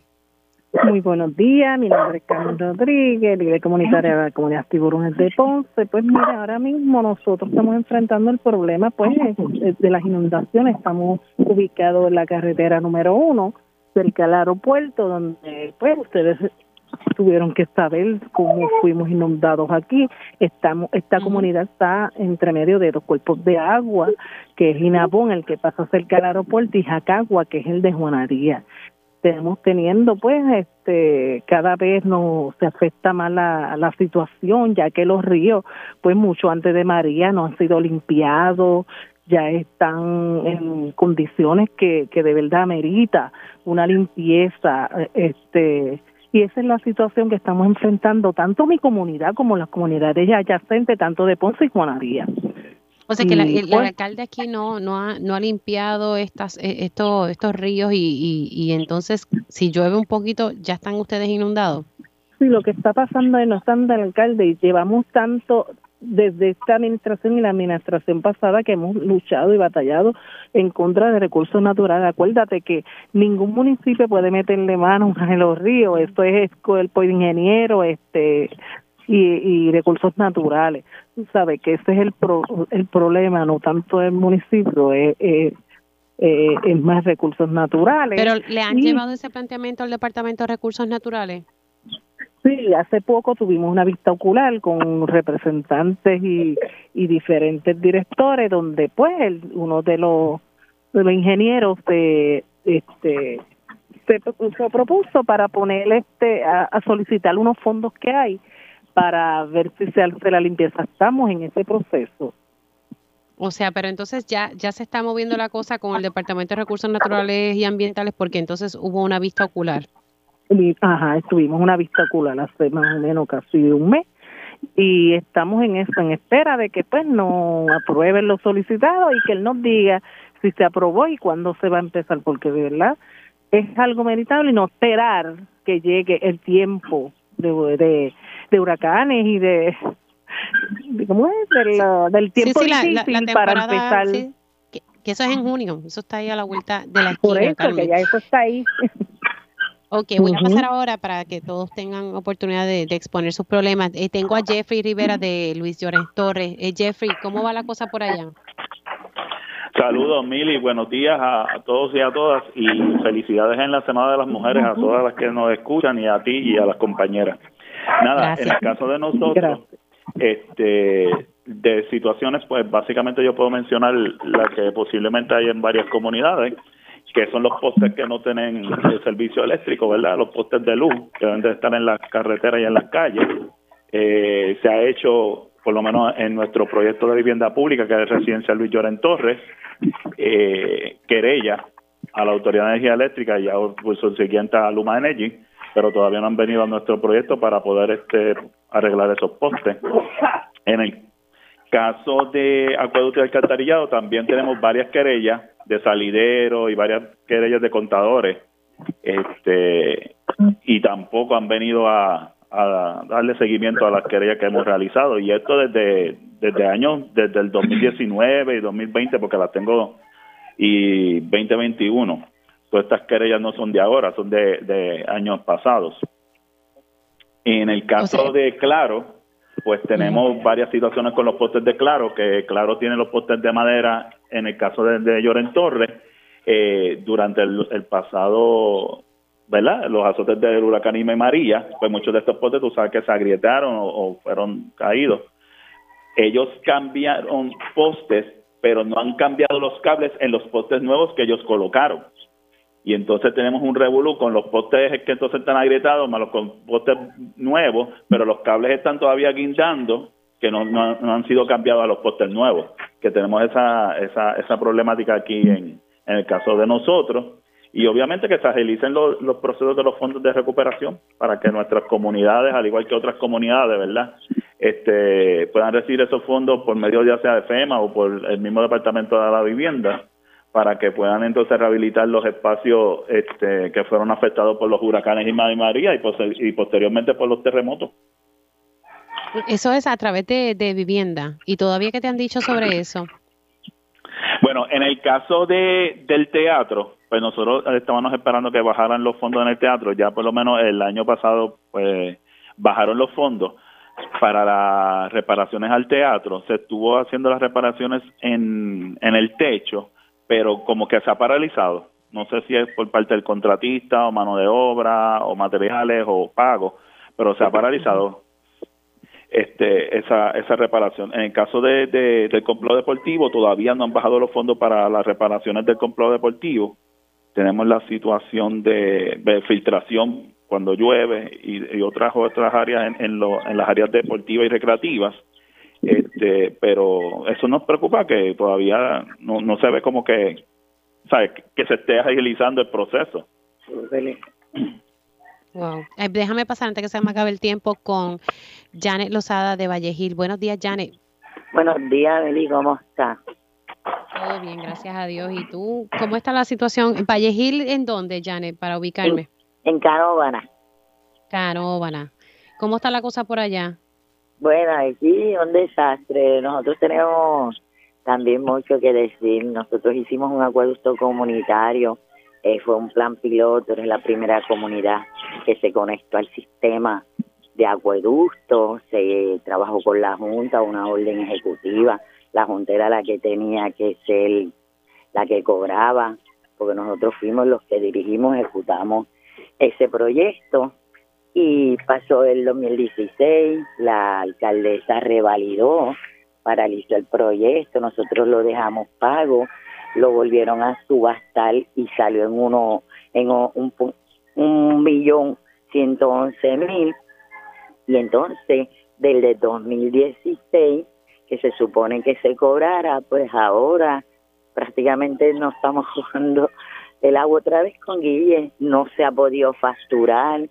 Muy buenos días, mi nombre es Carmen Rodríguez, líder comunitaria de la comunidad Tiburones de Ponce. Pues mira, ahora mismo nosotros estamos enfrentando el problema pues de las inundaciones. Estamos ubicados en la carretera número uno, cerca del aeropuerto, donde pues ustedes tuvieron que saber cómo fuimos inundados aquí. Estamos, esta comunidad está entre medio de dos cuerpos de agua, que es Inabón, el que pasa cerca del aeropuerto, y Jacagua, que es el de Juanaría estamos teniendo, pues, este, cada vez nos se afecta más la, la situación, ya que los ríos, pues, mucho antes de María no han sido limpiados, ya están en condiciones que, que de verdad merita una limpieza, este, Y esa es la situación que estamos enfrentando tanto mi comunidad como las comunidades adyacentes, tanto de Ponce y Juanaría. O sea que la- Y, el, pues, alcalde aquí no no ha, no ha limpiado estas eh, estos estos ríos y, y, y entonces si llueve un poquito ya están ustedes inundados. Sí, lo que está pasando es no están del alcalde y llevamos tanto desde esta administración y la administración pasada que hemos luchado y batallado en contra de recursos naturales. Acuérdate que ningún municipio puede meterle mano a los ríos, esto es cuerpo de ingeniero, este y, y recursos naturales. Tú sabes que ese es el pro- el problema, no tanto el municipio, es, es, es- más recursos naturales. Pero le han Y- llevado ese planteamiento al Departamento de Recursos Naturales. Sí, hace poco tuvimos una vista ocular con representantes y, diferentes directores donde pues uno de los de los ingenieros de este se, se propuso para poner este a, a solicitar unos fondos que hay para ver si se hace la limpieza. Estamos en ese proceso. O sea, pero entonces ya ya se está moviendo la cosa con el Departamento de Recursos Naturales y Ambientales porque entonces hubo una vista ocular. Y, Ajá, estuvimos una vista ocular hace más o menos casi un mes y estamos en eso, en espera de que pues nos aprueben lo solicitado y que él nos diga si se aprobó y cuándo se va a empezar, porque de verdad es algo meritable y no esperar que llegue el tiempo de, de, de huracanes y de, de ¿cómo es? Del tiempo sí, sí, la, la- difícil la para empezar. sí, que, que eso es en junio, eso está ahí a la vuelta de la Por esquina, eso, Carmen. que ya eso está ahí. Ok, voy a pasar ahora para que todos tengan oportunidad de, de exponer sus problemas. Eh, tengo a Jeffrey Rivera de Luis Llorens Torres. Eh, Jeffrey, ¿cómo va la cosa por allá? Saludos, Mili, buenos días a, a todos y a todas y felicidades en la Semana de las Mujeres a todas las que nos escuchan y a ti y a las compañeras. Nada, Gracias. en el caso de nosotros, Gracias. este, de situaciones, pues básicamente yo puedo mencionar las que posiblemente hay en varias comunidades, que son los postes que no tienen el servicio eléctrico, ¿verdad? Los postes de luz que deben de estar en las carreteras y en las calles. Eh, se ha hecho, por lo menos en nuestro proyecto de vivienda pública, que es Residencial Luis Lloren Torres, eh, querella a la Autoridad de Energía Eléctrica y a pues, subsiguiente a Luma Energy, pero todavía no han venido a nuestro proyecto para poder este arreglar esos postes. En el caso de acueducto y alcantarillado también tenemos varias querellas de salidero y varias querellas de contadores este y tampoco han venido a, a darle seguimiento a las querellas que hemos realizado. Y esto desde desde años desde el 2019 y 2020 porque las tengo y 2021 todas estas querellas no son de ahora son de, de años pasados. En el caso de Claro pues tenemos varias situaciones con los postes de Claro, que Claro tiene los postes de madera, en el caso de, de Lloren Torres, eh, durante el, el pasado, ¿verdad? Los azotes del huracán Irma y María, pues muchos de estos postes tú sabes que se agrietaron o, o fueron caídos. Ellos cambiaron postes, pero no han cambiado los cables en los postes nuevos que ellos colocaron y entonces tenemos un revolú con los postes que entonces están agrietados más los postes nuevos, pero los cables están todavía guindando que no, no, no han sido cambiados a los postes nuevos, que tenemos esa, esa, esa problemática aquí en, en el caso de nosotros y obviamente que se agilicen los, los procesos de los fondos de recuperación para que nuestras comunidades, al igual que otras comunidades, ¿verdad? Este, puedan recibir esos fondos por medio ya sea de FEMA o por el mismo Departamento de la Vivienda para que puedan entonces rehabilitar los espacios este, que fueron afectados por los huracanes Irma y María y, pose- y posteriormente por los terremotos. Eso es a través de, de vivienda. ¿Y todavía qué te han dicho sobre eso? Bueno, en el caso de del teatro, pues nosotros estábamos esperando que bajaran los fondos en el teatro. Ya por lo menos el año pasado, pues bajaron los fondos para las reparaciones al teatro. Se estuvo haciendo las reparaciones en, en el techo, pero como que se ha paralizado. No sé si es por parte del contratista o mano de obra o materiales o pago, pero se ha paralizado este esa esa reparación. En el caso de, de- del complot deportivo, todavía no han bajado los fondos para las reparaciones del complot deportivo. Tenemos la situación de, filtración cuando llueve y, otras otras áreas en, en, en las áreas deportivas y recreativas. Este, pero eso nos preocupa que todavía no, no se ve como que, ¿sabe? que se esté agilizando el proceso. Wow. Eh, déjame pasar antes que se me acabe el tiempo con Janet Lozada de Vallejil. Buenos días, Janet. Buenos días, Beli, ¿cómo estás? Todo bien, gracias a Dios. ¿Y tú? ¿Cómo está la situación? ¿En Vallejil en dónde, Janet, para ubicarme? En, en Canóvana. Canóvana. ¿Cómo está la cosa por allá? Bueno, aquí un desastre. Nosotros tenemos también mucho que decir. Nosotros hicimos un acueducto comunitario. Eh, fue un plan piloto, es la primera comunidad que se conectó al sistema de acueducto. Se trabajó con la Junta, una orden ejecutiva. La Junta era la que tenía que ser la que cobraba, porque nosotros fuimos los que dirigimos, ejecutamos ese proyecto y pasó el 2016, la alcaldesa revalidó, paralizó el proyecto, nosotros lo dejamos pago, lo volvieron a subastar y salió en uno, en un, un millón ciento once mil. Y entonces, desde 2016, que se supone que se cobrara, pues ahora prácticamente no estamos jugando el agua otra vez con Guille, no se ha podido facturar,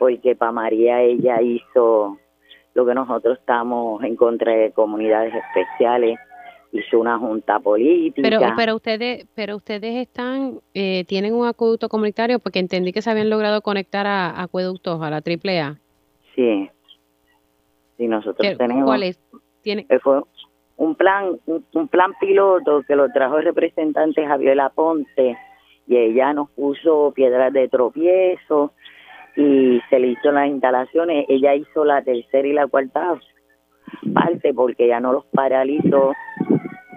porque para María ella hizo lo que nosotros estamos en contra de comunidades especiales, hizo una junta política. Pero, pero ustedes, pero ustedes están, eh, tienen un acueducto comunitario porque entendí que se habían logrado conectar a, acueductos a la AAA. Sí, sí nosotros tenemos. ¿Cuál es? ¿Tiene? Eh, fue un plan, un, plan piloto que lo trajo el representante Javier Ponte y ella nos puso piedras de tropiezo y se le hizo las instalaciones. Ella hizo la tercera y la cuarta parte porque ya no los paralizó,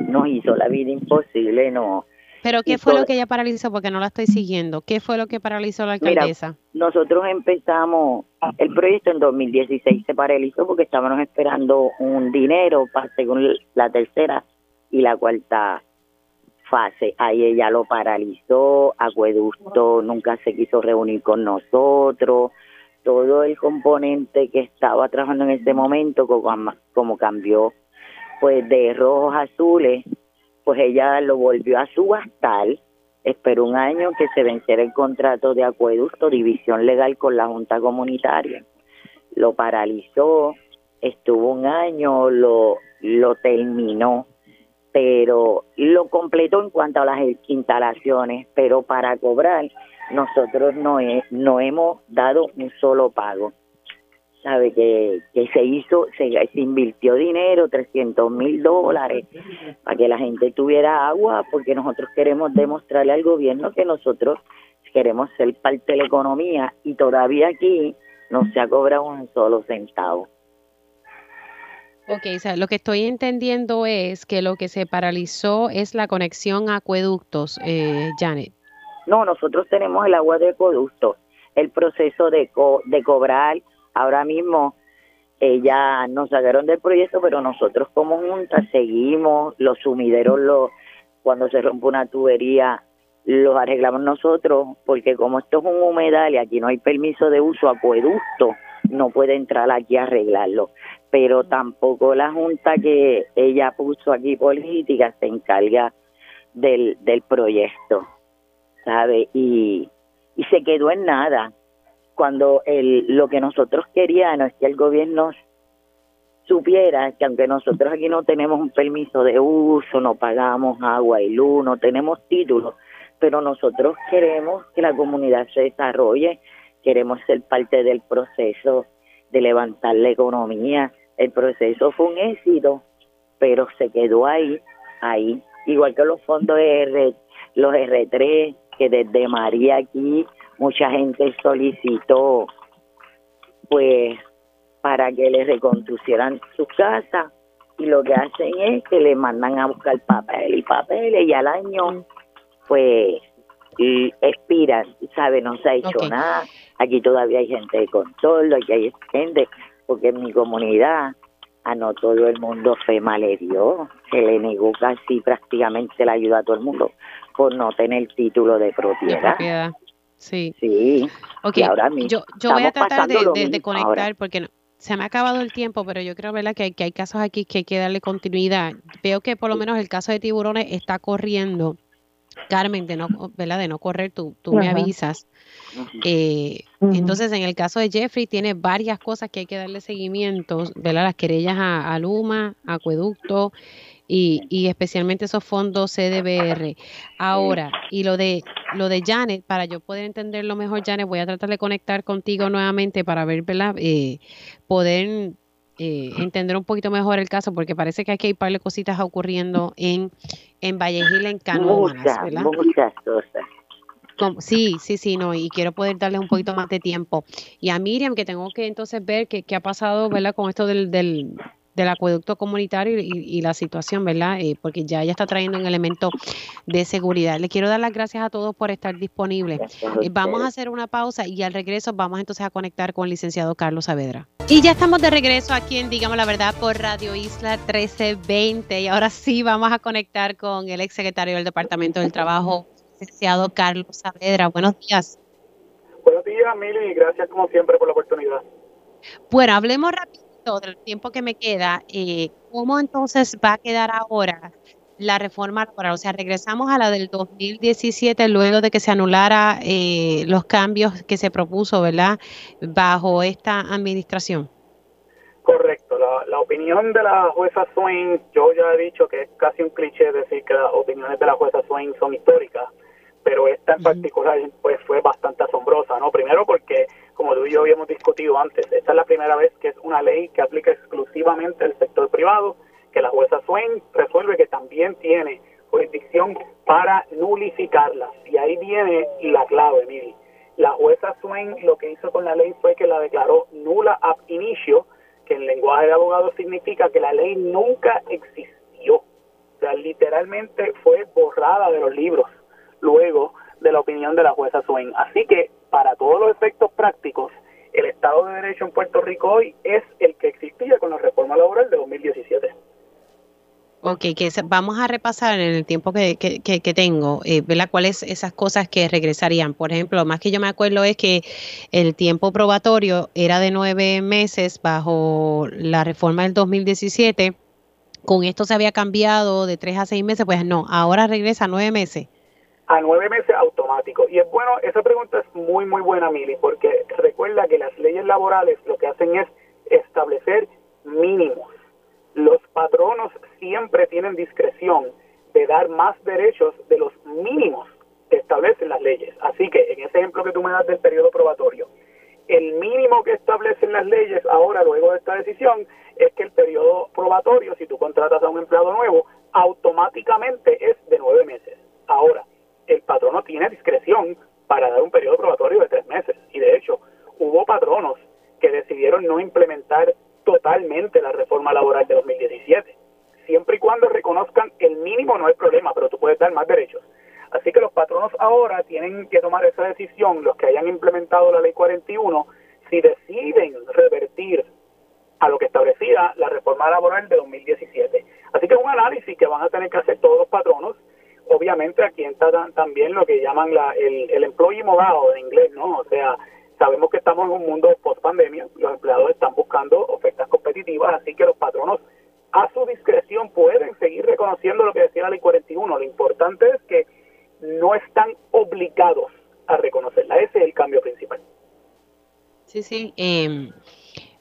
nos hizo la vida imposible, no. Pero ¿qué fue lo que ella paralizó? Porque no la estoy siguiendo. ¿Qué fue lo que paralizó la alcaldesa? nosotros empezamos el proyecto en 2016 se paralizó porque estábamos esperando un dinero para según la tercera y la cuarta fase. Ahí ella lo paralizó, Acueducto nunca se quiso reunir con nosotros, todo el componente que estaba trabajando en ese momento, como, como cambió pues de rojos a azules, pues ella lo volvió a subastar, esperó un año que se venciera el contrato de acueducto, división legal con la Junta Comunitaria, lo paralizó, estuvo un año, lo, lo terminó pero lo completó en cuanto a las instalaciones, pero para cobrar nosotros no, no hemos dado un solo pago. Sabe que, que se hizo, se, se invirtió dinero, 300 mil dólares, para que la gente tuviera agua, porque nosotros queremos demostrarle al gobierno que nosotros queremos ser parte de la economía y todavía aquí no se ha cobrado un solo centavo. Lo que estoy entendiendo es que lo que se paralizó es la conexión a acueductos, eh, Janet. No, nosotros tenemos el agua de acueducto. El proceso de, de cobrar, ahora mismo eh, ya nos sacaron del proyecto, pero nosotros como junta seguimos, los sumideros, los, cuando se rompe una tubería, los arreglamos nosotros, porque como esto es un humedal y aquí no hay permiso de uso, acueducto no puede entrar aquí a arreglarlo pero tampoco la junta que ella puso aquí política se encarga del, del proyecto, ¿sabe? Y, y se quedó en nada. Cuando el, lo que nosotros queríamos es que el gobierno supiera que aunque nosotros aquí no tenemos un permiso de uso, no pagamos agua y luz, no tenemos títulos, pero nosotros queremos que la comunidad se desarrolle, queremos ser parte del proceso de levantar la economía, el proceso fue un éxito, pero se quedó ahí, ahí. Igual que los fondos R, los R3, que desde María aquí mucha gente solicitó, pues, para que le reconstruyeran su casa y lo que hacen es que le mandan a buscar papel y papeles y al año, pues, y expiran, ¿sabe? No se ha hecho nada. Aquí todavía hay gente de control, aquí hay gente porque en mi comunidad a no todo el mundo FEMA le dio, se le negó casi prácticamente la ayuda a todo el mundo por no tener título de propiedad. Sí. Sí. Okay. ahora yo, yo voy a tratar de, conectar porque se me ha acabado el tiempo, pero yo creo ¿verdad? Que, hay, que hay casos aquí que hay que darle continuidad. Veo que por lo menos el caso de tiburones está corriendo Carmen, de no, ¿verdad? De no correr, tú, tú me avisas. Eh. Entonces, en el caso de Jeffrey, tiene varias cosas que hay que darle seguimiento, ¿verdad? Las querellas a, a Luma, a Acueducto y, y especialmente esos fondos CDBR. Ahora, y lo de lo de Janet, para yo poder entenderlo mejor, Janet, voy a tratar de conectar contigo nuevamente para ver, ¿verdad? Eh, poder eh, entender un poquito mejor el caso, porque parece que aquí hay un par de cositas ocurriendo en, en Vallegil, en Muchas, ¿verdad? muchas cosas. Como- sí, sí, sí, no, y quiero poder darles un poquito más de tiempo. Y a Miriam, que tengo que entonces ver qué, qué ha pasado, ¿verdad? Con esto del, del, del acueducto comunitario y, y la situación, ¿verdad? Eh, porque ya ella está trayendo un elemento de seguridad. Le quiero dar las gracias a todos por estar disponibles. Eh, vamos a hacer una pausa y al regreso vamos entonces a conectar con el licenciado Carlos Saavedra. Y ya estamos de regreso aquí en Digamos la Verdad por Radio Isla 1320 y ahora sí vamos a conectar con el exsecretario del Departamento del Trabajo, licenciado Carlos Saavedra. Buenos días. Buenos días, Mili, gracias como siempre por la oportunidad. Bueno, hablemos rapidito del tiempo que me queda. Eh, ¿Cómo entonces va a quedar ahora la reforma laboral? O sea, regresamos a la del 2017 luego de que se anulara eh, los cambios que se propuso, ¿verdad? Bajo esta administración. Correcto, la, la opinión de la jueza Swain, yo ya he dicho que es casi un cliché decir que las opiniones de la jueza Swain son históricas, pero esta en particular pues fue bastante asombrosa, ¿no? Primero porque, como tú y yo habíamos discutido antes, esta es la primera vez que es una ley que aplica exclusivamente al sector privado, que la jueza Swain resuelve que también tiene jurisdicción para nulificarlas. Y ahí viene la clave, Miri. La jueza Swain lo que hizo con la ley fue que la declaró nula ab initio, que en lenguaje de abogados significa que la ley nunca existió. O sea, literalmente fue borrada de los libros luego de la opinión de la jueza Swain. Así que, para todos los efectos prácticos, el Estado de Derecho en Puerto Rico hoy es el que existía con la reforma laboral de 2017. Ok, que vamos a repasar en el tiempo que, tengo, eh, ¿verdad? ¿Cuáles esas cosas que regresarían? Por ejemplo, lo más que yo me acuerdo es que el tiempo probatorio era de nueve meses bajo la reforma del 2017. Con esto se había cambiado de tres a seis meses, pues no, ahora regresa nueve meses. A nueve meses automático. Y es bueno, esa pregunta es muy, muy buena, Mili, porque recuerda que las leyes laborales lo que hacen es establecer mínimos. Los patronos siempre tienen discreción de dar más derechos de los mínimos que establecen las leyes. Así que en ese ejemplo que tú me das del periodo probatorio, el mínimo que establecen las leyes ahora, luego de esta decisión, es que el periodo probatorio, si tú contratas a un empleado nuevo, automáticamente es de nueve meses. Ahora, el patrono tiene discreción para dar un periodo probatorio de tres meses. Y de hecho, hubo patronos que decidieron no implementar totalmente la reforma laboral de 2017. Siempre y cuando reconozcan el mínimo no hay problema, pero tú puedes dar más derechos. Así que los patronos ahora tienen que tomar esa decisión, los que hayan implementado la ley 41, si deciden revertir a lo que establecía la reforma laboral de 2017. Así que es un análisis que van a tener que hacer todos los patronos. Obviamente aquí está también lo que llaman la, el, el employee modal en inglés, ¿no? O sea, sabemos que estamos en un mundo post pandemia, los empleados están buscando ofertas competitivas, así que los patronos a su discreción pueden seguir reconociendo lo que decía la ley 41. Lo importante es que no están obligados a reconocerla. Ese es el cambio principal. Sí, sí. em,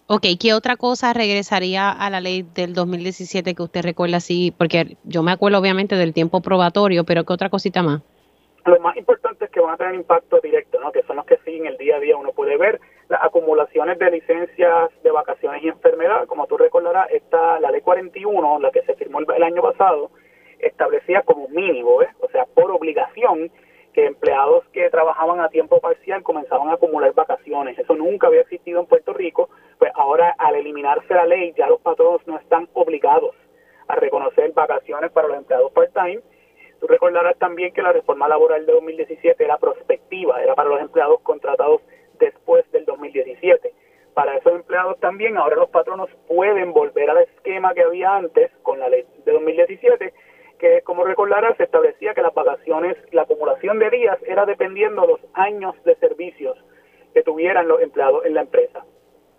ok, ¿qué otra cosa regresaría a la ley del 2017 que usted recuerda así? Porque yo me acuerdo obviamente del tiempo probatorio, pero ¿qué otra cosita más? Lo más importante es que van a tener impacto directo, ¿no? que son los que siguen el día a día. Uno puede ver las acumulaciones de licencias de vacaciones y enfermedad. Como tú recordarás, esta, la ley 41, la que se firmó el, el año pasado, establecía como mínimo, ¿eh? o sea, por obligación, que empleados que trabajaban a tiempo parcial comenzaban a acumular vacaciones. Eso nunca había existido en Puerto Rico. Pues ahora, al eliminarse la ley, ya los patronos no están obligados a reconocer vacaciones para los empleados part-time. Tú recordarás también que la reforma laboral de 2017 era prospectiva, era para los empleados contratados después del 2017. Para esos empleados también, ahora los patronos pueden volver al esquema que había antes con la ley de 2017, que como recordarás se establecía que las vacaciones, la acumulación de días era dependiendo de los años de servicios que tuvieran los empleados en la empresa.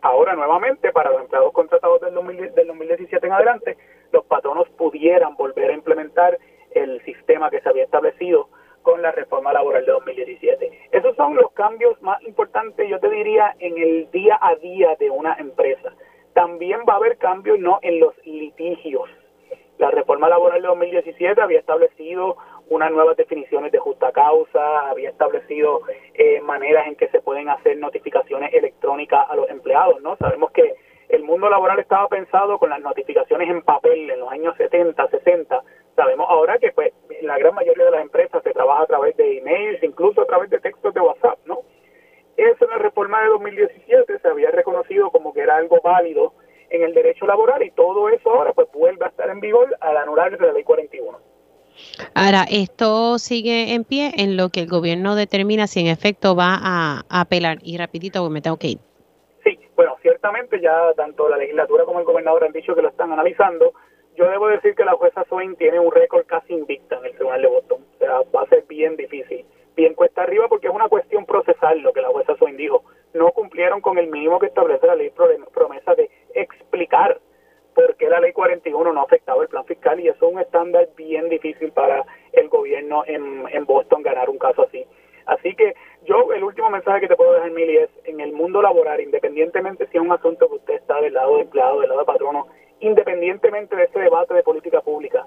Ahora nuevamente, para los empleados contratados del, 2000 del 2017 en adelante, los patronos pudieran volver a implementar el sistema que se había establecido con la reforma laboral de 2017. Esos son los cambios más importantes, yo te diría, en el día a día de una empresa. También va a haber cambios no en los litigios. La reforma laboral de 2017 había establecido unas nuevas definiciones de justa causa, había establecido eh, maneras en que se pueden hacer notificaciones electrónicas a los empleados, ¿no? Sabemos que el mundo laboral estaba pensado con las notificaciones en papel en los años 70, 60. Sabemos ahora que pues la gran mayoría de las empresas se trabaja a través de emails, incluso a través de textos de WhatsApp, ¿no? Eso en la reforma de 2017 se había reconocido como que era algo válido en el derecho laboral y todo eso ahora pues vuelve a estar en vigor al anular de la ley 41. Ahora, esto sigue en pie en lo que el gobierno determina si en efecto va a, apelar. Y rapidito, me tengo que ir. Sí, bueno, ciertamente ya tanto la legislatura como el gobernador han dicho que lo están analizando. Yo debo decir que la jueza Swain tiene un récord casi invicta en el Tribunal de Boston. O sea, va a ser bien difícil. Bien cuesta arriba porque es una cuestión procesal lo que la jueza Swain dijo. No cumplieron con el mínimo que establece la ley promesa de explicar por qué la ley 41 no afectaba el plan fiscal y eso es un estándar bien difícil para el gobierno en, en Boston ganar un caso así. Así que yo el último mensaje que te puedo dejar, Mili, es en el mundo laboral, independientemente si es un asunto que usted está del lado de empleado, del lado de patrono, independientemente de ese debate de política pública,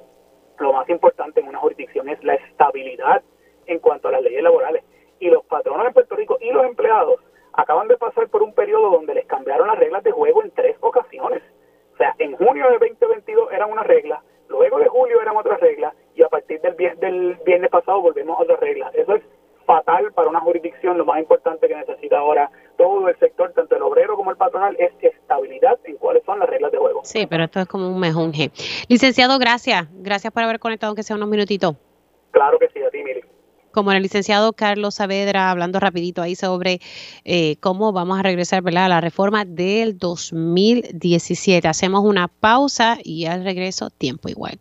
lo más importante en una jurisdicción es la estabilidad en cuanto a las leyes laborales. Y los patronos en Puerto Rico y los empleados acaban de pasar por un periodo donde les cambiaron las reglas de juego en tres ocasiones. O sea, en junio de 2022 eran una regla, luego de julio eran otra regla y a partir del, del viernes pasado volvemos a otra regla. Eso es fatal para una jurisdicción. Lo más importante que necesita ahora todo el sector, tanto el obrero como el patronal, es estabilidad en cuáles son las reglas de juego. Sí, pero esto es como un mejunje. Licenciado, gracias. Gracias por haber conectado, aunque sea unos minutitos. Claro que sí, a ti, Miri como el licenciado Carlos Saavedra, hablando rapidito ahí sobre eh, cómo vamos a regresar a la reforma del 2017. Hacemos una pausa y al regreso tiempo igual.